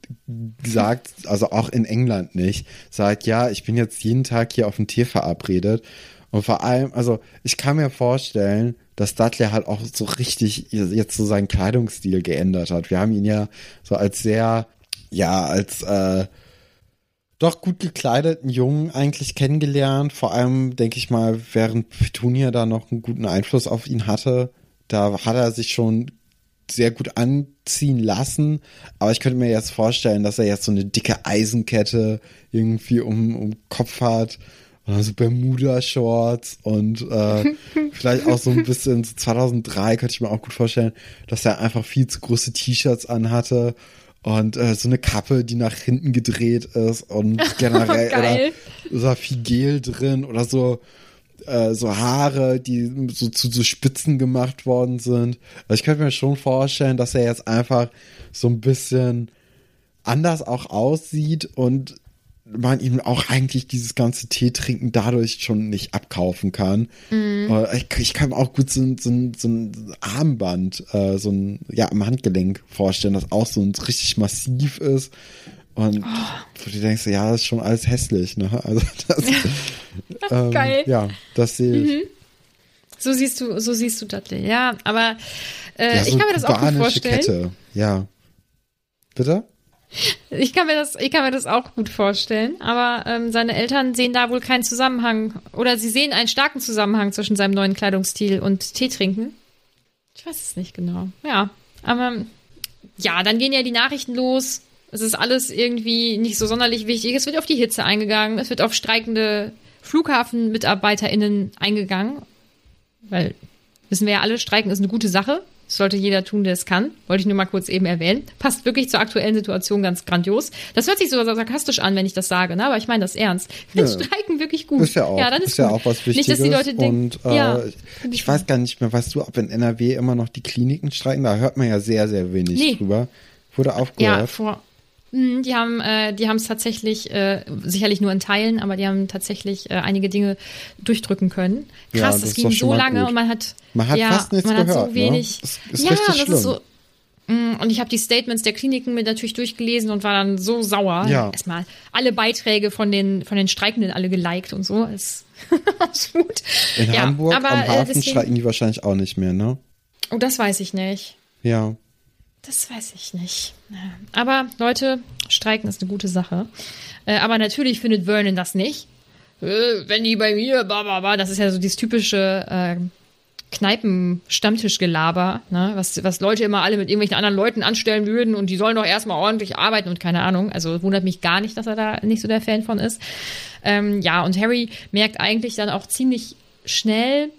[SPEAKER 2] sagt, also auch in England nicht, sagt, ja, ich bin jetzt jeden Tag hier auf dem Tee verabredet. Und vor allem, also ich kann mir vorstellen, dass Dudley halt auch so richtig jetzt so seinen Kleidungsstil geändert hat. Wir haben ihn ja so als sehr, ja, als äh, doch gut gekleideten Jungen eigentlich kennengelernt. Vor allem, denke ich mal, während Petunia da noch einen guten Einfluss auf ihn hatte, da hat er sich schon sehr gut anziehen lassen. Aber ich könnte mir jetzt vorstellen, dass er jetzt so eine dicke Eisenkette irgendwie um, um Kopf hat also Bermuda-Shorts und äh, <laughs> vielleicht auch so ein bisschen so 2003 könnte ich mir auch gut vorstellen, dass er einfach viel zu große T-Shirts anhatte und äh, so eine Kappe, die nach hinten gedreht ist und <laughs> generell oder so viel Gel drin oder so äh, so Haare, die so zu so Spitzen gemacht worden sind. Also ich könnte mir schon vorstellen, dass er jetzt einfach so ein bisschen anders auch aussieht und man ihm auch eigentlich dieses ganze Tee trinken dadurch schon nicht abkaufen kann. Mhm. Ich, ich, kann mir auch gut so, so, so ein Armband, äh, so ein, ja, am Handgelenk vorstellen, das auch so ein, richtig massiv ist. Und oh. du denkst, ja, das ist schon alles hässlich, ne? Also <laughs> das, <laughs> ähm, Geil. Ja, das sehe ich. Mhm.
[SPEAKER 1] So siehst du, so siehst du Dudley, ja, aber äh, ja, so ich kann mir das auch gut vorstellen. Kette.
[SPEAKER 2] Ja. Bitte?
[SPEAKER 1] Ich kann mir das, ich kann mir das auch gut vorstellen. Aber ähm, seine Eltern sehen da wohl keinen Zusammenhang oder sie sehen einen starken Zusammenhang zwischen seinem neuen Kleidungsstil und Tee trinken. Ich weiß es nicht genau. Ja, aber ja, dann gehen ja die Nachrichten los. Es ist alles irgendwie nicht so sonderlich wichtig. Es wird auf die Hitze eingegangen. Es wird auf streikende Flughafenmitarbeiterinnen eingegangen, weil wissen wir ja alle, Streiken ist eine gute Sache. Sollte jeder tun, der es kann. Wollte ich nur mal kurz eben erwähnen. Passt wirklich zur aktuellen Situation ganz grandios. Das hört sich so sarkastisch an, wenn ich das sage, ne? aber ich meine das ernst. <laughs> Finde ja. Streiken wirklich gut.
[SPEAKER 2] Ist ja auch, ja, dann ist, ist ja auch was Wichtiges. Nicht, dass die Leute denken, und äh, ja, ich weiß gar nicht mehr, weißt du, ob in NRW immer noch die Kliniken streiken? Da hört man ja sehr, sehr wenig nee. drüber. Wurde aufgehört.
[SPEAKER 1] Ja, vor, Die haben, äh, die haben es tatsächlich, äh, sicherlich nur in Teilen, aber die haben tatsächlich äh, einige Dinge durchdrücken können.
[SPEAKER 2] Ja,
[SPEAKER 1] Krass,
[SPEAKER 2] das
[SPEAKER 1] das
[SPEAKER 2] ist
[SPEAKER 1] ging so lange
[SPEAKER 2] gut.
[SPEAKER 1] und man hat,
[SPEAKER 2] Man hat
[SPEAKER 1] ja,
[SPEAKER 2] fast nichts
[SPEAKER 1] man hat
[SPEAKER 2] gehört,
[SPEAKER 1] so
[SPEAKER 2] ne?
[SPEAKER 1] wenig.
[SPEAKER 2] Das ist
[SPEAKER 1] ja,
[SPEAKER 2] richtig
[SPEAKER 1] das
[SPEAKER 2] schlimm.
[SPEAKER 1] ist so. Mm, Und ich habe die Statements der Kliniken mir natürlich durchgelesen und war dann so sauer.
[SPEAKER 2] Ja.
[SPEAKER 1] Erstmal alle Beiträge von den, von den Streikenden alle geliked und so. <laughs> Ist absolut.
[SPEAKER 2] In
[SPEAKER 1] ja,
[SPEAKER 2] Hamburg
[SPEAKER 1] aber,
[SPEAKER 2] am
[SPEAKER 1] äh,
[SPEAKER 2] Hafen
[SPEAKER 1] deswegen-
[SPEAKER 2] streiken die wahrscheinlich auch nicht mehr, ne?
[SPEAKER 1] Oh, das weiß ich nicht.
[SPEAKER 2] Ja.
[SPEAKER 1] Das weiß ich nicht. Aber Leute, streiken ist eine gute Sache. Äh, aber natürlich findet Vernon das nicht. Äh, wenn die bei mir, das ist ja so dieses typische äh, Kneipen-Stammtischgelaber, ne? was, was Leute immer alle mit irgendwelchen anderen Leuten anstellen würden und die sollen doch erstmal ordentlich arbeiten und keine Ahnung. Also wundert mich gar nicht, dass er da nicht so der Fan von ist. Ähm, ja, und Harry merkt eigentlich dann auch ziemlich schnell,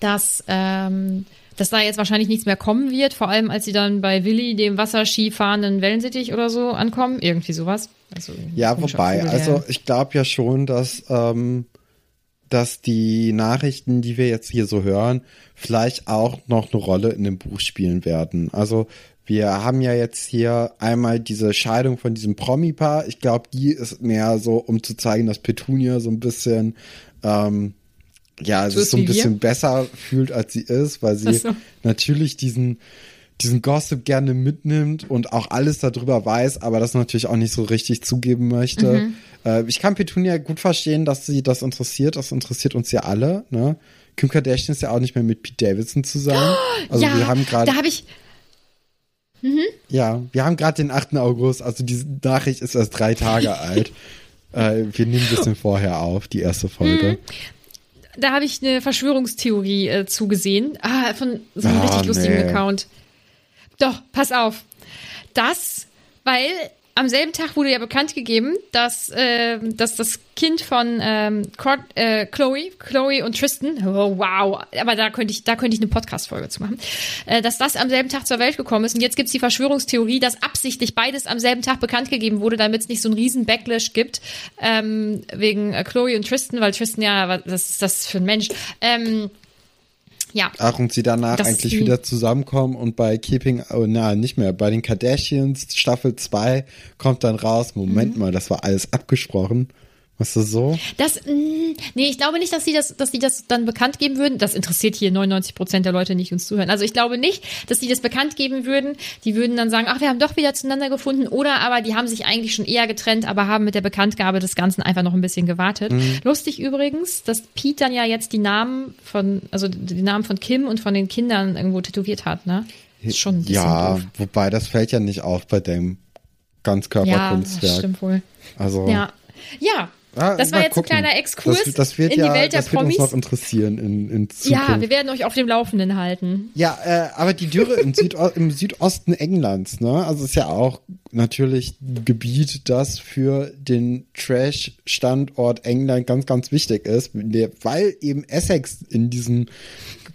[SPEAKER 1] dass, ähm, dass da jetzt wahrscheinlich nichts mehr kommen wird, vor allem als sie dann bei Willi, dem Wasserski fahrenden Wellensittich oder so, ankommen. Irgendwie sowas. Also,
[SPEAKER 2] Ja, wobei, also ich glaube ja schon, dass, ähm, dass die Nachrichten, die wir jetzt hier so hören, vielleicht auch noch eine Rolle in dem Buch spielen werden. Also wir haben ja jetzt hier einmal diese Scheidung von diesem Promi-Paar. Ich glaube, die ist mehr so, um zu zeigen, dass Petunia so ein bisschen, ähm, ja,
[SPEAKER 1] So
[SPEAKER 2] sich so ein
[SPEAKER 1] wie wir?
[SPEAKER 2] bisschen besser fühlt, als sie ist, weil sie
[SPEAKER 1] so.
[SPEAKER 2] natürlich diesen diesen Gossip gerne mitnimmt und auch alles darüber weiß, aber das natürlich auch nicht so richtig zugeben möchte.
[SPEAKER 1] Mhm.
[SPEAKER 2] Äh, ich kann Petunia gut verstehen, dass sie das interessiert. Das interessiert uns ja alle. Ne? Kim Kardashian ist ja auch nicht mehr mit Pete Davidson zusammen. <gasps> Also
[SPEAKER 1] ja,
[SPEAKER 2] wir haben gerade
[SPEAKER 1] da habe ich,
[SPEAKER 2] ja, wir haben gerade den 8. August. Also diese Nachricht ist erst drei Tage <laughs> alt. Äh, wir nehmen ein bisschen vorher auf, die erste Folge.
[SPEAKER 1] Mhm. Da habe ich eine Verschwörungstheorie äh, zugesehen. Ah, von so einem
[SPEAKER 2] Ah,
[SPEAKER 1] richtig lustigen
[SPEAKER 2] nee.
[SPEAKER 1] Account. Doch, pass auf. Das, weil am selben Tag wurde ja bekannt gegeben, dass, äh, dass das Kind von ähm, äh, Chloe, Chloe und Tristan, oh, wow, aber da könnte ich, da könnte ich eine Podcast-Folge zu machen, äh, dass das am selben Tag zur Welt gekommen ist. Und jetzt gibt's die Verschwörungstheorie, dass absichtlich beides am selben Tag bekannt gegeben wurde, damit es nicht so einen riesen Backlash gibt, ähm, wegen äh, Chloe und Tristan, weil Tristan ja, was ist das für ein Mensch? Ähm, ja.
[SPEAKER 2] Ach, und sie danach
[SPEAKER 1] Das
[SPEAKER 2] eigentlich wieder zusammenkommen und bei Keeping, oh, na, nicht mehr, bei den Kardashians Staffel 2 kommt dann raus, Moment
[SPEAKER 1] Mhm.
[SPEAKER 2] mal, das war alles abgesprochen. Was ist so?
[SPEAKER 1] Das, mh, nee, ich glaube nicht, dass sie das, dass sie das dann bekannt geben würden. Das interessiert hier 99 Prozent der Leute nicht, uns zuhören. Also ich glaube nicht, dass sie das bekannt geben würden. Die würden dann sagen, ach, wir haben doch wieder zueinander gefunden. Oder aber die haben sich eigentlich schon eher getrennt, aber haben mit der Bekanntgabe des Ganzen einfach noch ein bisschen gewartet.
[SPEAKER 2] Mhm.
[SPEAKER 1] Lustig übrigens, dass Pete dann ja jetzt die Namen von, also die Namen von Kim und von den Kindern irgendwo tätowiert hat, ne? Ist schon ein bisschen
[SPEAKER 2] Ja,
[SPEAKER 1] doof.
[SPEAKER 2] wobei das fällt ja nicht auf bei dem
[SPEAKER 1] Ja,
[SPEAKER 2] Ganzkörperkunstwerk.
[SPEAKER 1] das stimmt wohl.
[SPEAKER 2] Also,
[SPEAKER 1] Ja. Ja.
[SPEAKER 2] Ah,
[SPEAKER 1] das war jetzt
[SPEAKER 2] gucken.
[SPEAKER 1] ein kleiner Exkurs
[SPEAKER 2] das, das wird
[SPEAKER 1] in
[SPEAKER 2] ja,
[SPEAKER 1] die Welt der
[SPEAKER 2] das wird
[SPEAKER 1] Promis.
[SPEAKER 2] uns noch interessieren in, in Zukunft.
[SPEAKER 1] Ja, wir werden euch auf dem Laufenden halten.
[SPEAKER 2] Ja, äh, aber die Dürre im, Südo <laughs> im Südosten Englands, ne? Also ist ja auch natürlich ein Gebiet, das für den Trash-Standort England ganz, ganz wichtig ist, weil eben Essex in diesem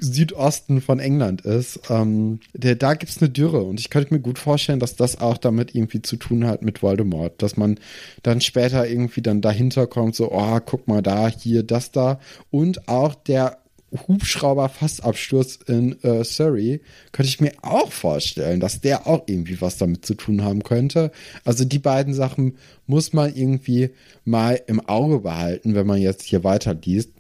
[SPEAKER 2] Südosten von England ist. Ähm, der, da gibt's eine Dürre und ich könnte mir gut vorstellen, dass das auch damit irgendwie zu tun hat mit Voldemort, dass man dann später irgendwie dann dahinter kommt, so, oh, guck mal da, hier, das da und auch der Hubschrauber-Fassabsturz in äh, Surrey, könnte ich mir auch vorstellen, dass der auch irgendwie was damit zu tun haben könnte. Also die beiden Sachen muss man irgendwie mal im Auge behalten, wenn man jetzt hier weiterliest.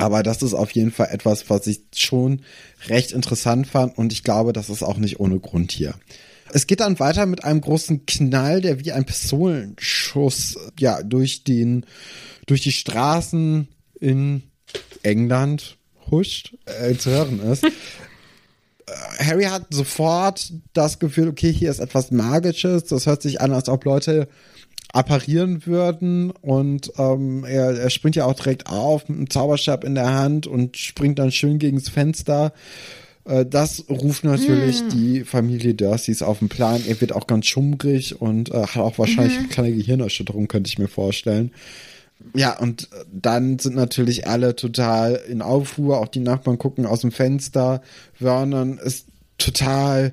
[SPEAKER 2] Aber das ist auf jeden Fall etwas, was ich schon recht interessant fand und ich glaube, das ist auch nicht ohne Grund hier. Es geht dann weiter mit einem großen Knall, der wie ein Pistolenschuss ja durch den durch die Straßen in England huscht äh, zu hören ist. Äh, Harry hat sofort das Gefühl, okay, hier ist etwas Magisches. Das hört sich an, als ob Leute apparieren würden und ähm, er, er springt ja auch direkt auf mit einem Zauberstab in der Hand und springt dann schön gegens Fenster. Äh, Das ruft natürlich die Familie Dursleys auf den Plan. Er wird auch ganz schummrig und äh, hat auch wahrscheinlich eine kleine Gehirnerschütterung, könnte ich mir vorstellen. Ja, und dann sind natürlich alle total in Aufruhr, auch die Nachbarn gucken aus dem Fenster. Vernon ist total,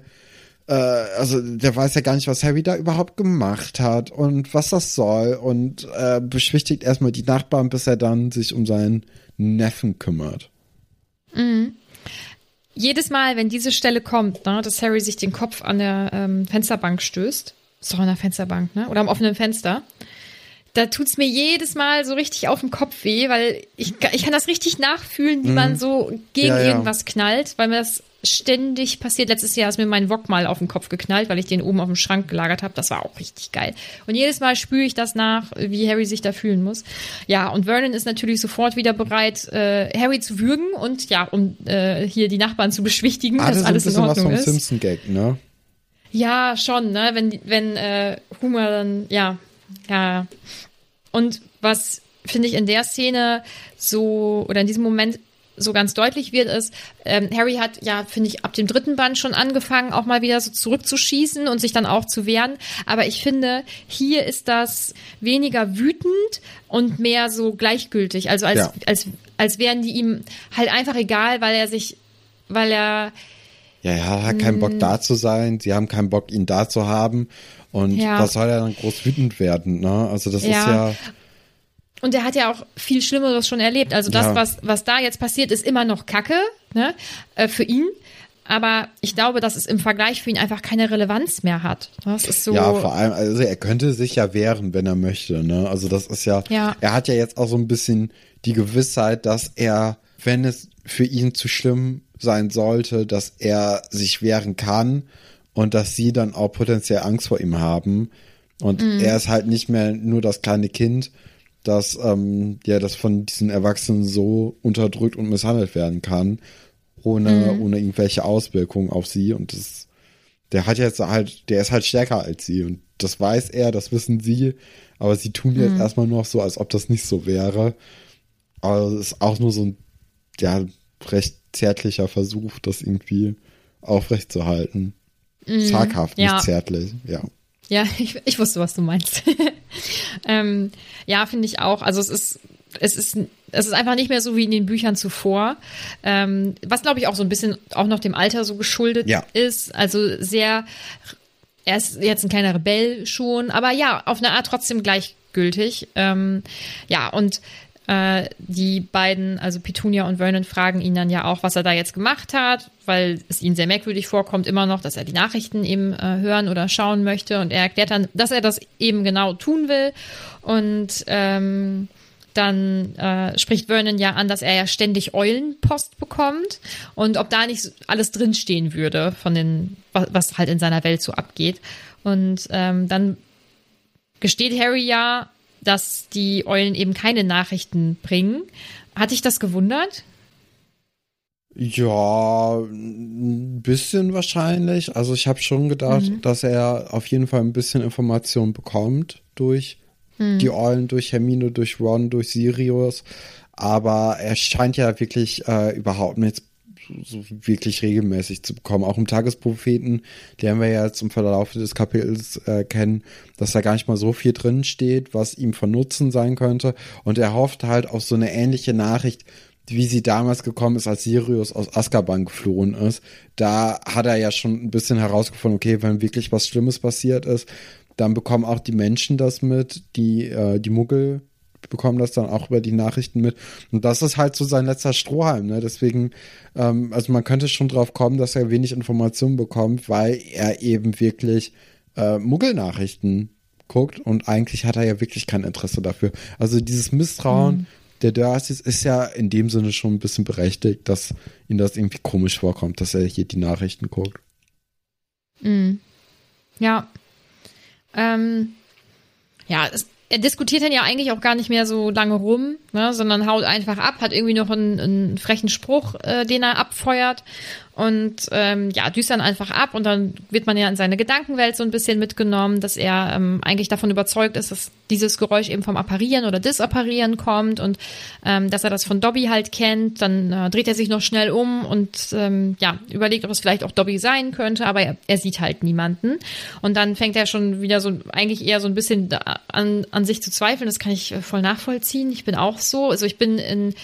[SPEAKER 2] äh, also der weiß ja gar nicht, was Harry da überhaupt gemacht hat und was das soll und äh, beschwichtigt erstmal die Nachbarn, bis er dann sich um seinen Neffen kümmert.
[SPEAKER 1] Jedes Mal, wenn diese Stelle kommt, ne, dass Harry sich den Kopf an der ähm, Fensterbank stößt, Ist doch an der Fensterbank, ne? Oder am offenen Fenster. Da tut's mir jedes Mal so richtig auf den Kopf weh, weil ich, ich kann das richtig nachfühlen, wie man so gegen
[SPEAKER 2] Ja, ja.
[SPEAKER 1] irgendwas knallt, weil mir das ständig passiert. Letztes Jahr ist mir mein Wok mal auf den Kopf geknallt, weil ich den oben auf dem Schrank gelagert habe. Das war auch richtig geil. Und jedes Mal spüre ich das nach, wie Harry sich da fühlen muss. Ja, und Vernon ist natürlich sofort wieder bereit, äh, Harry zu würgen und ja, um äh, hier die Nachbarn zu beschwichtigen,
[SPEAKER 2] Hatte
[SPEAKER 1] dass
[SPEAKER 2] so ein
[SPEAKER 1] alles in
[SPEAKER 2] bisschen was
[SPEAKER 1] Ordnung
[SPEAKER 2] vom
[SPEAKER 1] ist.
[SPEAKER 2] Simpson-Gag, ne?
[SPEAKER 1] Ja, schon, ne? Wenn, wenn äh, Homer dann, ja, ja. Und was finde ich in der Szene so, oder in diesem Moment so ganz deutlich wird, ist, ähm, Harry hat ja, finde ich, ab dem dritten Band schon angefangen, auch mal wieder so zurückzuschießen und sich dann auch zu wehren. Aber ich finde, hier ist das weniger wütend und mehr so gleichgültig. Also als,
[SPEAKER 2] Ja.
[SPEAKER 1] als, als wären die ihm halt einfach egal, weil er sich, weil er
[SPEAKER 2] Ja, ja, hat keinen. Bock da zu sein. Sie haben keinen Bock, ihn da zu haben. Und
[SPEAKER 1] Ja.
[SPEAKER 2] was soll er dann groß wütend werden, ne? Also das
[SPEAKER 1] Ja.
[SPEAKER 2] ist ja,
[SPEAKER 1] Und er hat ja auch viel Schlimmeres schon erlebt. Also das,
[SPEAKER 2] Ja.
[SPEAKER 1] was, was da jetzt passiert, ist immer noch Kacke, ne, äh, für ihn. Aber ich glaube, dass es im Vergleich für ihn einfach keine Relevanz mehr hat. Das ist so.
[SPEAKER 2] ja, vor allem, also er könnte sich ja wehren, wenn er möchte, ne? Also das ist ja,
[SPEAKER 1] Ja.
[SPEAKER 2] er hat ja jetzt auch so ein bisschen die Gewissheit, dass er, wenn es für ihn zu schlimm sein sollte, dass er sich wehren kann und dass sie dann auch potenziell Angst vor ihm haben. Und
[SPEAKER 1] Mhm.
[SPEAKER 2] er ist halt nicht mehr nur das kleine Kind, das ähm, ja das von diesen Erwachsenen so unterdrückt und misshandelt werden kann, ohne,
[SPEAKER 1] Mhm.
[SPEAKER 2] ohne irgendwelche Auswirkungen auf sie. Und das, der hat jetzt halt, der ist halt stärker als sie und das weiß er, das wissen sie, aber sie tun jetzt
[SPEAKER 1] Mhm.
[SPEAKER 2] erstmal noch so, als ob das nicht so wäre. Aber es ist auch nur so ein, ja, recht zärtlicher Versuch, das irgendwie aufrechtzuerhalten. Zaghaft,
[SPEAKER 1] Mhm. Ja.
[SPEAKER 2] nicht zärtlich, ja.
[SPEAKER 1] Ja, <laughs> ich, ich wusste, was du meinst. <laughs> ähm, ja, finde ich auch. Also es ist, es ist, es ist einfach nicht mehr so wie in den Büchern zuvor. Ähm, was glaube ich auch so ein bisschen auch noch dem Alter so geschuldet
[SPEAKER 2] Ja.
[SPEAKER 1] ist. Also sehr, er ist jetzt ein kleiner Rebell schon, aber ja, auf eine Art trotzdem gleichgültig. Ähm, ja, und äh, die beiden, also Petunia und Vernon, fragen ihn dann ja auch, was er da jetzt gemacht hat, weil es ihnen sehr merkwürdig vorkommt, immer noch, dass er die Nachrichten eben äh, hören oder schauen möchte. Und er erklärt dann, dass er das eben genau tun will. Und ähm, dann äh, spricht Vernon ja an, dass er ja ständig Eulenpost bekommt und ob da nicht alles drinstehen würde von den, was, was halt in seiner Welt so abgeht. Und ähm, dann gesteht Harry ja, dass die Eulen eben keine Nachrichten bringen. Hat dich das gewundert?
[SPEAKER 2] Ja, ein bisschen wahrscheinlich. Also ich habe schon gedacht, dass er auf jeden Fall ein bisschen Information bekommt durch die Eulen, durch Hermine, durch Ron, durch Sirius. Aber er scheint ja wirklich äh, überhaupt nichts so wirklich regelmäßig zu bekommen. Auch im Tagespropheten, lernen wir ja jetzt im Verlauf des Kapitels äh, kennen, dass da gar nicht mal so viel drin steht, was ihm von Nutzen sein könnte. Und er hofft halt auf so eine ähnliche Nachricht, wie sie damals gekommen ist, als Sirius aus Azkaban geflohen ist. Da hat er ja schon ein bisschen herausgefunden, okay, wenn wirklich was Schlimmes passiert ist, dann bekommen auch die Menschen das mit, die, äh, die Muggel bekommen das dann auch über die Nachrichten mit. Und das ist halt so sein letzter Strohhalm, ne? Deswegen, ähm, also man könnte schon drauf kommen, dass er wenig Informationen bekommt, weil er eben wirklich äh, Muggelnachrichten guckt und eigentlich hat er ja wirklich kein Interesse dafür. Also dieses Misstrauen der Dursleys ist ja in dem Sinne schon ein bisschen berechtigt, dass ihm das irgendwie komisch vorkommt, dass er hier die Nachrichten guckt.
[SPEAKER 1] Mhm. Ja. Ähm, ja, es, er diskutiert dann ja eigentlich auch gar nicht mehr so lange rum, ne, sondern haut einfach ab, hat irgendwie noch einen, einen frechen Spruch, äh, den er abfeuert und ähm, ja, düst dann einfach ab und dann wird man ja in seine Gedankenwelt so ein bisschen mitgenommen, dass er ähm, eigentlich davon überzeugt ist, dass dieses Geräusch eben vom Apparieren oder Disapparieren kommt und ähm, dass er das von Dobby halt kennt. Dann äh, dreht er sich noch schnell um und ähm, ja, überlegt, ob es vielleicht auch Dobby sein könnte, aber er, er sieht halt niemanden. Und dann fängt er schon wieder so eigentlich eher so ein bisschen an, an sich zu zweifeln. Das kann ich äh, voll nachvollziehen. Ich bin auch so. Also ich bin in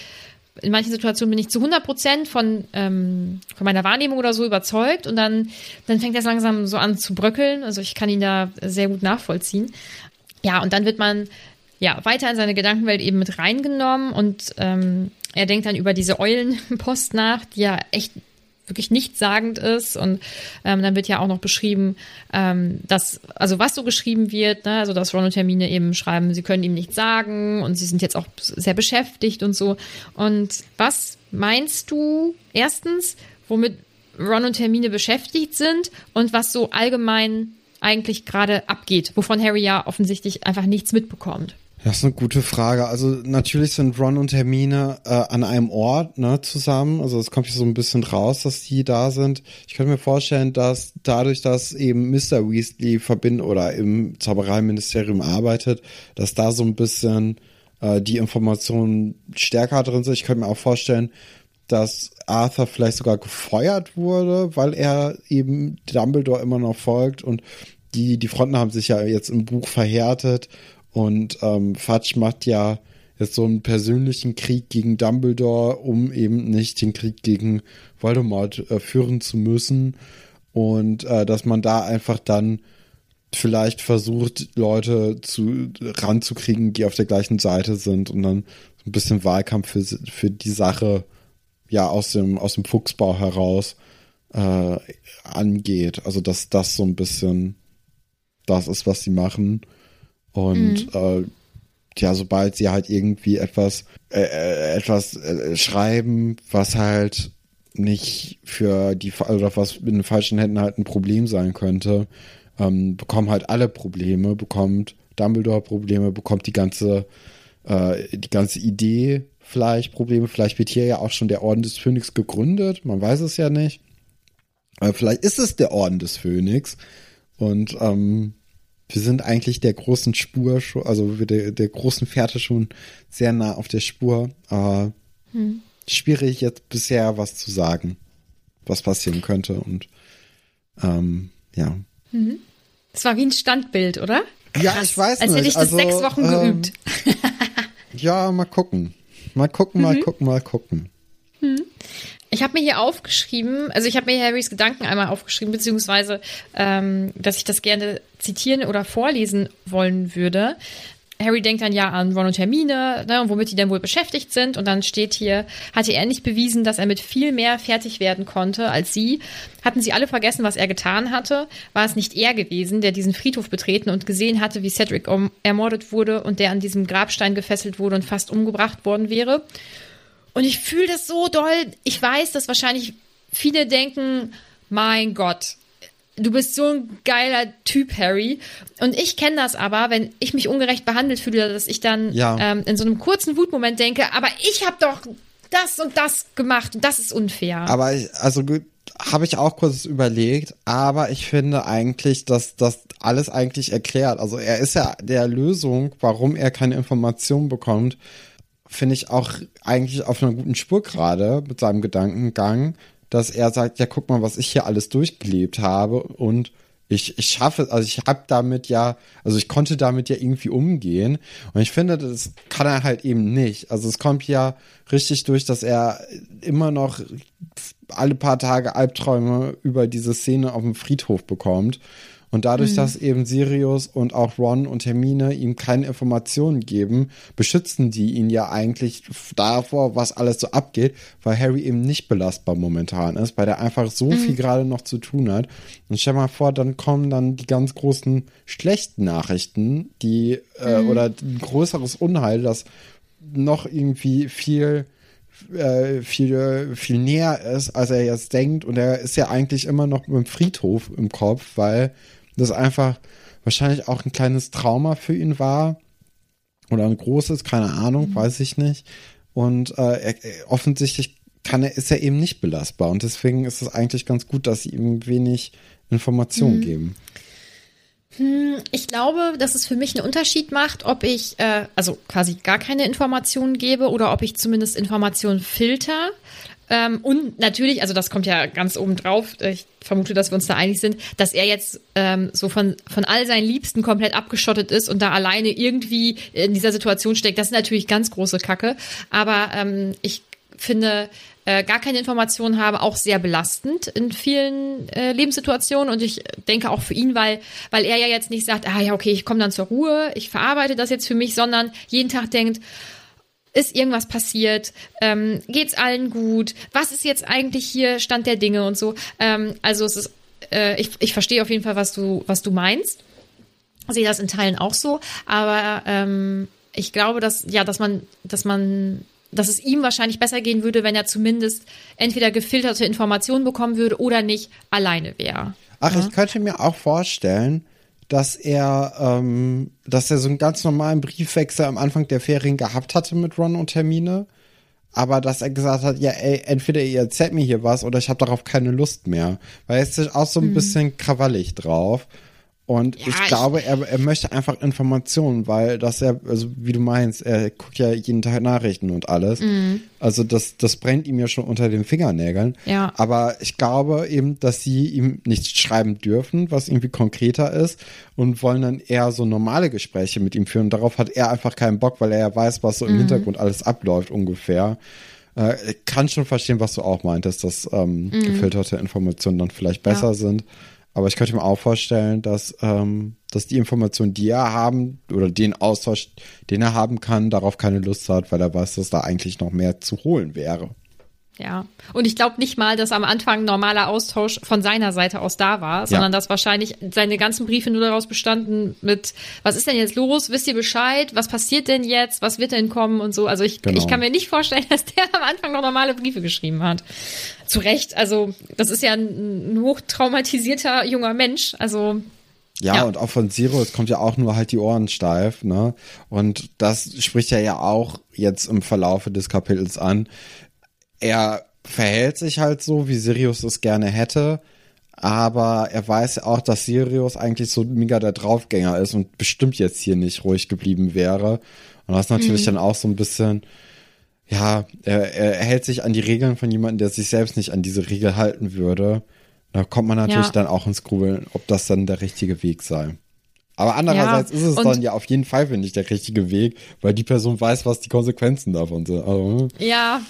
[SPEAKER 1] in manchen Situationen bin ich zu 100 Prozent von, ähm, von meiner Wahrnehmung oder so überzeugt und dann, dann fängt das langsam so an zu bröckeln. Also ich kann ihn da sehr gut nachvollziehen. Ja, und dann wird man ja weiter in seine Gedankenwelt eben mit reingenommen und ähm, er denkt dann über diese Eulenpost nach, die ja echt wirklich nichtssagend ist. Und ähm, dann wird ja auch noch beschrieben, ähm, dass, also was so geschrieben wird, ne? also dass Ron und Hermine eben schreiben, sie können ihm nichts sagen und sie sind jetzt auch sehr beschäftigt und so. Und was meinst du erstens, womit Ron und Hermine beschäftigt sind und was so allgemein eigentlich gerade abgeht, wovon Harry ja offensichtlich einfach nichts mitbekommt?
[SPEAKER 2] Das ist eine gute Frage. Also natürlich sind Ron und Hermine äh, an einem Ort ne, zusammen. Also es kommt hier so ein bisschen raus, dass die da sind. Ich könnte mir vorstellen, dass dadurch, dass eben Mr. Weasley verbindet oder im Zaubereiministerium arbeitet, dass da so ein bisschen äh, die Informationen stärker drin sind. Ich könnte mir auch vorstellen, dass Arthur vielleicht sogar gefeuert wurde, weil er eben Dumbledore immer noch folgt und die, die Fronten haben sich ja jetzt im Buch verhärtet und ähm, Fudge macht ja jetzt so einen persönlichen Krieg gegen Dumbledore, um eben nicht den Krieg gegen Voldemort äh, führen zu müssen. Und äh, dass man da einfach dann vielleicht versucht, Leute zu ranzukriegen, die auf der gleichen Seite sind und dann so ein bisschen Wahlkampf für, für die Sache ja aus dem, aus dem Fuchsbau heraus äh, angeht. Also dass das so ein bisschen das ist, was sie machen. Und mhm. äh, ja, sobald sie halt irgendwie etwas, äh, äh, etwas äh, schreiben, was halt nicht für die, oder was in den falschen Händen halt ein Problem sein könnte, ähm, bekommen halt alle Probleme, bekommt Dumbledore Probleme, bekommt die ganze, äh, die ganze Idee vielleicht Probleme. Vielleicht wird hier ja auch schon der Orden des Phönix gegründet, man weiß es ja nicht. Aber vielleicht ist es der Orden des Phönix. Und ähm, wir sind eigentlich der großen Spur, also der, der großen Fährte schon sehr nah auf der Spur. Aber hm. schwierig jetzt bisher was zu sagen, was passieren könnte. Und ähm, ja.
[SPEAKER 1] Mhm. Das war wie ein Standbild, oder?
[SPEAKER 2] Ja, Krass. ich weiß
[SPEAKER 1] Als
[SPEAKER 2] nicht.
[SPEAKER 1] hätte ich das
[SPEAKER 2] also,
[SPEAKER 1] sechs Wochen
[SPEAKER 2] ähm,
[SPEAKER 1] geübt. <laughs>
[SPEAKER 2] ja, mal gucken. Mal gucken, mal mhm. gucken, mal gucken.
[SPEAKER 1] Mhm. Ich habe mir hier aufgeschrieben, also ich habe mir Harrys Gedanken einmal aufgeschrieben, beziehungsweise, ähm, dass ich das gerne zitieren oder vorlesen wollen würde. Harry denkt dann ja an Ron und Hermine, ne, und womit die denn wohl beschäftigt sind. Und dann steht hier, hatte er nicht bewiesen, dass er mit viel mehr fertig werden konnte als sie. Hatten sie alle vergessen, was er getan hatte? War es nicht er gewesen, der diesen Friedhof betreten und gesehen hatte, wie Cedric ermordet wurde und der an diesem Grabstein gefesselt wurde und fast umgebracht worden wäre? Und ich fühle das so doll. Ich weiß, dass wahrscheinlich viele denken, mein Gott, du bist so ein geiler Typ, Harry. Und ich kenne das aber, wenn ich mich ungerecht behandelt fühle, dass ich dann ja. ähm, in so einem kurzen Wutmoment denke, aber ich habe doch das und das gemacht und das ist unfair.
[SPEAKER 2] Aber ich, also habe ich auch kurz überlegt, aber ich finde eigentlich, dass das alles eigentlich erklärt. Also er ist ja der Lösung, warum er keine Informationen bekommt, finde ich auch eigentlich auf einer guten Spur gerade mit seinem Gedankengang, dass er sagt, ja, guck mal, was ich hier alles durchgelebt habe und ich, ich schaffe, also ich habe damit ja, also ich konnte damit ja irgendwie umgehen. Und ich finde, das kann er halt eben nicht. Also es kommt ja richtig durch, dass er immer noch alle paar Tage Albträume über diese Szene auf dem Friedhof bekommt. Und dadurch, mhm. dass eben Sirius und auch Ron und Hermine ihm keine Informationen geben, beschützen die ihn ja eigentlich davor, was alles so abgeht, weil Harry eben nicht belastbar momentan ist, weil er einfach so mhm. viel gerade noch zu tun hat. Und stell mal vor, dann kommen dann die ganz großen schlechten Nachrichten, die äh, mhm. oder ein größeres Unheil, das noch irgendwie viel äh, viel, viel näher ist, als er jetzt denkt. Und er ist ja eigentlich immer noch mit dem Friedhof im Kopf, weil das einfach wahrscheinlich auch ein kleines Trauma für ihn war. Oder ein großes, keine Ahnung, mhm. weiß ich nicht. Und äh, er, offensichtlich kann er, ist er eben nicht belastbar. Und deswegen ist es eigentlich ganz gut, dass sie ihm wenig Informationen mhm. geben.
[SPEAKER 1] Hm, ich glaube, dass es für mich einen Unterschied macht, ob ich äh, also quasi gar keine Informationen gebe oder ob ich zumindest Informationen filter. Ähm, und natürlich, also das kommt ja ganz oben drauf, ich vermute, dass wir uns da einig sind, dass er jetzt ähm, so von, von all seinen Liebsten komplett abgeschottet ist und da alleine irgendwie in dieser Situation steckt. Das ist natürlich ganz große Kacke. Aber ähm, ich finde, äh, gar keine Informationen habe, auch sehr belastend in vielen äh, Lebenssituationen. Und ich denke auch für ihn, weil, weil er ja jetzt nicht sagt, ah ja, okay, ich komme dann zur Ruhe, ich verarbeite das jetzt für mich, sondern jeden Tag denkt, ist irgendwas passiert? Ähm, geht's allen gut? Was ist jetzt eigentlich hier Stand der Dinge und so? Ähm, also es ist, äh, ich, ich verstehe auf jeden Fall, was du, was du meinst. Sehe das in Teilen auch so, aber ähm, ich glaube, dass ja, dass man, dass man dass es ihm wahrscheinlich besser gehen würde, wenn er zumindest entweder gefilterte Informationen bekommen würde oder nicht alleine wäre.
[SPEAKER 2] Ach, ja? ich könnte mir auch vorstellen, dass er, ähm, dass er so einen ganz normalen Briefwechsel am Anfang der Ferien gehabt hatte mit Ron und Termine, aber dass er gesagt hat, ja, ey, entweder ihr erzählt mir hier was oder ich habe darauf keine Lust mehr, weil er ist auch so ein mhm. bisschen krawallig drauf. Und ja, ich glaube, er, er möchte einfach Informationen, weil das ja, also wie du meinst, er guckt ja jeden Tag Nachrichten und alles. Mhm. Also das, das brennt ihm ja schon unter den Fingernägeln.
[SPEAKER 1] Ja.
[SPEAKER 2] Aber ich glaube eben, dass sie ihm nichts schreiben dürfen, was irgendwie konkreter ist und wollen dann eher so normale Gespräche mit ihm führen. Und darauf hat er einfach keinen Bock, weil er ja weiß, was so im mhm. Hintergrund alles abläuft ungefähr. Äh, ich kann schon verstehen, was du auch meintest, dass ähm, mhm. gefilterte Informationen dann vielleicht besser ja. sind. Aber ich könnte mir auch vorstellen, dass, ähm, dass die Informationen, die er haben, oder den Austausch, den er haben kann, darauf keine Lust hat, weil er weiß, dass da eigentlich noch mehr zu holen wäre.
[SPEAKER 1] Ja, und ich glaube nicht mal, dass am Anfang normaler Austausch von seiner Seite aus da war, sondern ja. dass wahrscheinlich seine ganzen Briefe nur daraus bestanden mit, was ist denn jetzt los? Wisst ihr Bescheid? Was passiert denn jetzt? Was wird denn kommen und so? Also ich, genau. ich kann mir nicht vorstellen, <laughs> dass der am Anfang noch normale Briefe geschrieben hat. Zu Recht, also das ist ja ein, ein hochtraumatisierter junger Mensch, also
[SPEAKER 2] ja, ja, und auch von Zero, es kommt ja auch nur halt die Ohren steif, ne? Und das spricht er ja auch jetzt im Verlaufe des Kapitels an, er verhält sich halt so, wie Sirius es gerne hätte, aber er weiß auch, dass Sirius eigentlich so mega der Draufgänger ist und bestimmt jetzt hier nicht ruhig geblieben wäre. Und das ist natürlich mhm. dann auch so ein bisschen, ja, er, er hält sich an die Regeln von jemandem, der sich selbst nicht an diese Regel halten würde. Da kommt man natürlich ja. dann auch ins Grübeln, ob das dann der richtige Weg sei. Aber andererseits ja, ist es dann ja auf jeden Fall, finde ich, der richtige Weg, weil die Person weiß, was die Konsequenzen davon sind. Also,
[SPEAKER 1] ne? ja,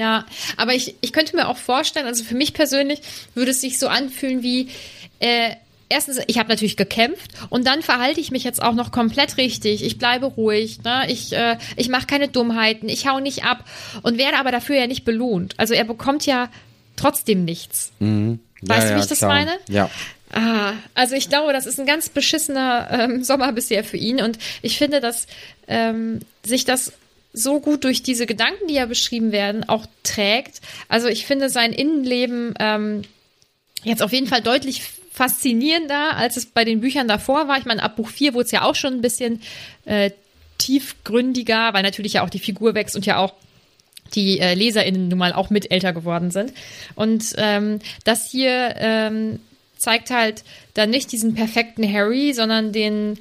[SPEAKER 1] ja, aber ich, ich könnte mir auch vorstellen, also für mich persönlich würde es sich so anfühlen wie, äh, erstens, ich habe natürlich gekämpft und dann verhalte ich mich jetzt auch noch komplett richtig. Ich bleibe ruhig, ne? ich, äh, ich mache keine Dummheiten, ich hau nicht ab und werde aber dafür ja nicht belohnt. Also er bekommt ja trotzdem nichts. Mhm. Ja, weißt du, wie ich das klar. meine?
[SPEAKER 2] Ja.
[SPEAKER 1] Ah, also ich glaube, das ist ein ganz beschissener ähm, Sommer bisher für ihn und ich finde, dass ähm, sich das so gut durch diese Gedanken, die ja beschrieben werden, auch trägt. Also ich finde sein Innenleben ähm, jetzt auf jeden Fall deutlich faszinierender, als es bei den Büchern davor war. Ich meine, ab Buch 4 wurde es ja auch schon ein bisschen äh, tiefgründiger, weil natürlich ja auch die Figur wächst und ja auch die äh, LeserInnen nun mal auch mit älter geworden sind. Und ähm, das hier ähm, zeigt halt dann nicht diesen perfekten Harry, sondern den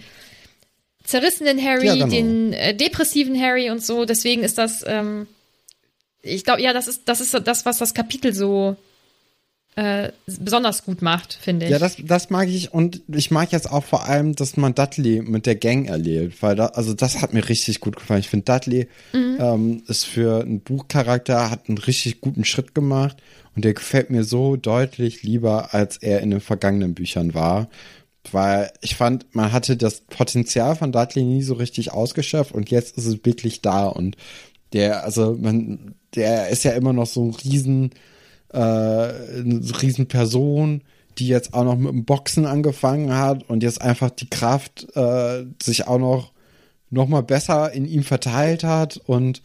[SPEAKER 1] zerrissenen Harry, ja, genau. den äh, depressiven Harry und so. Deswegen ist das, ähm, ich glaube, ja, das ist, das ist das, was das Kapitel so äh, besonders gut macht, finde ich.
[SPEAKER 2] Ja, das, das mag ich und ich mag jetzt auch vor allem, dass man Dudley mit der Gang erlebt, weil da, also das hat mir richtig gut gefallen. Ich finde, Dudley mhm. ähm, ist für einen Buchcharakter, hat einen richtig guten Schritt gemacht und der gefällt mir so deutlich lieber, als er in den vergangenen Büchern war weil ich fand, man hatte das Potenzial von Dudley nie so richtig ausgeschöpft und jetzt ist es wirklich da und der, also man, der ist ja immer noch so ein riesen, äh, eine riesen Person, die jetzt auch noch mit dem Boxen angefangen hat und jetzt einfach die Kraft äh, sich auch noch noch mal besser in ihm verteilt hat und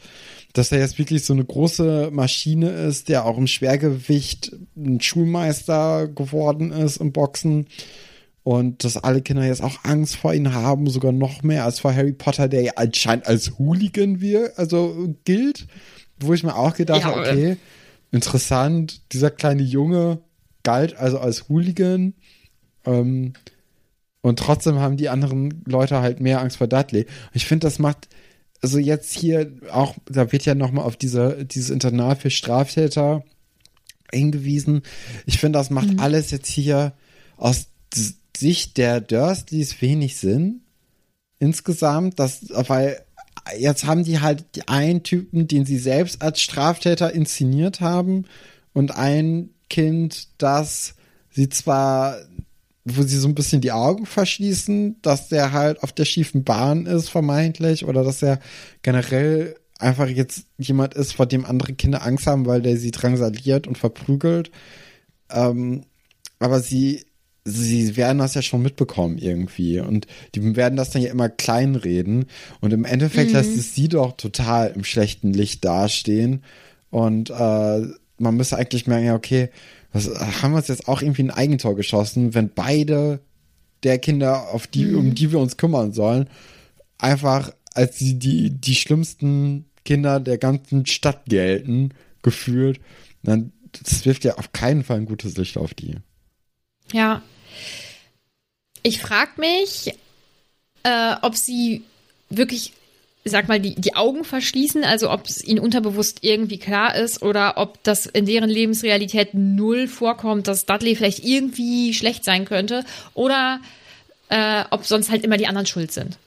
[SPEAKER 2] dass er jetzt wirklich so eine große Maschine ist, der auch im Schwergewicht ein Schulmeister geworden ist im Boxen und dass alle Kinder jetzt auch Angst vor ihm haben, sogar noch mehr als vor Harry Potter, der ja anscheinend als Hooligan wir, also gilt, wo ich mir auch gedacht ja, habe, okay, interessant, dieser kleine Junge galt also als Hooligan ähm, und trotzdem haben die anderen Leute halt mehr Angst vor Dudley. Ich finde, das macht also jetzt hier auch, da wird ja nochmal auf diese, dieses Internat für Straftäter hingewiesen. Ich finde, das macht mhm. alles jetzt hier aus Sicht der Dursleys wenig Sinn insgesamt, das, weil jetzt haben die halt einen Typen, den sie selbst als Straftäter inszeniert haben und ein Kind, das sie zwar, wo sie so ein bisschen die Augen verschließen, dass der halt auf der schiefen Bahn ist vermeintlich oder dass er generell einfach jetzt jemand ist, vor dem andere Kinder Angst haben, weil der sie drangsaliert und verprügelt. Ähm, aber sie, sie werden das ja schon mitbekommen irgendwie. Und die werden das dann ja immer kleinreden. Und im Endeffekt mhm. lässt es sie doch total im schlechten Licht dastehen. Und äh, man müsste eigentlich merken, ja, okay, was, haben wir uns jetzt auch irgendwie ein Eigentor geschossen, wenn beide der Kinder, auf die, mhm. um die wir uns kümmern sollen, einfach als die, die, die schlimmsten Kinder der ganzen Stadt gelten, gefühlt. Dann, das wirft ja auf keinen Fall ein gutes Licht auf die.
[SPEAKER 1] Ja. Ich frage mich, äh, ob sie wirklich, sag mal, die, die Augen verschließen, also ob es ihnen unterbewusst irgendwie klar ist oder ob das in deren Lebensrealität null vorkommt, dass Dudley vielleicht irgendwie schlecht sein könnte oder äh, ob sonst halt immer die anderen schuld sind.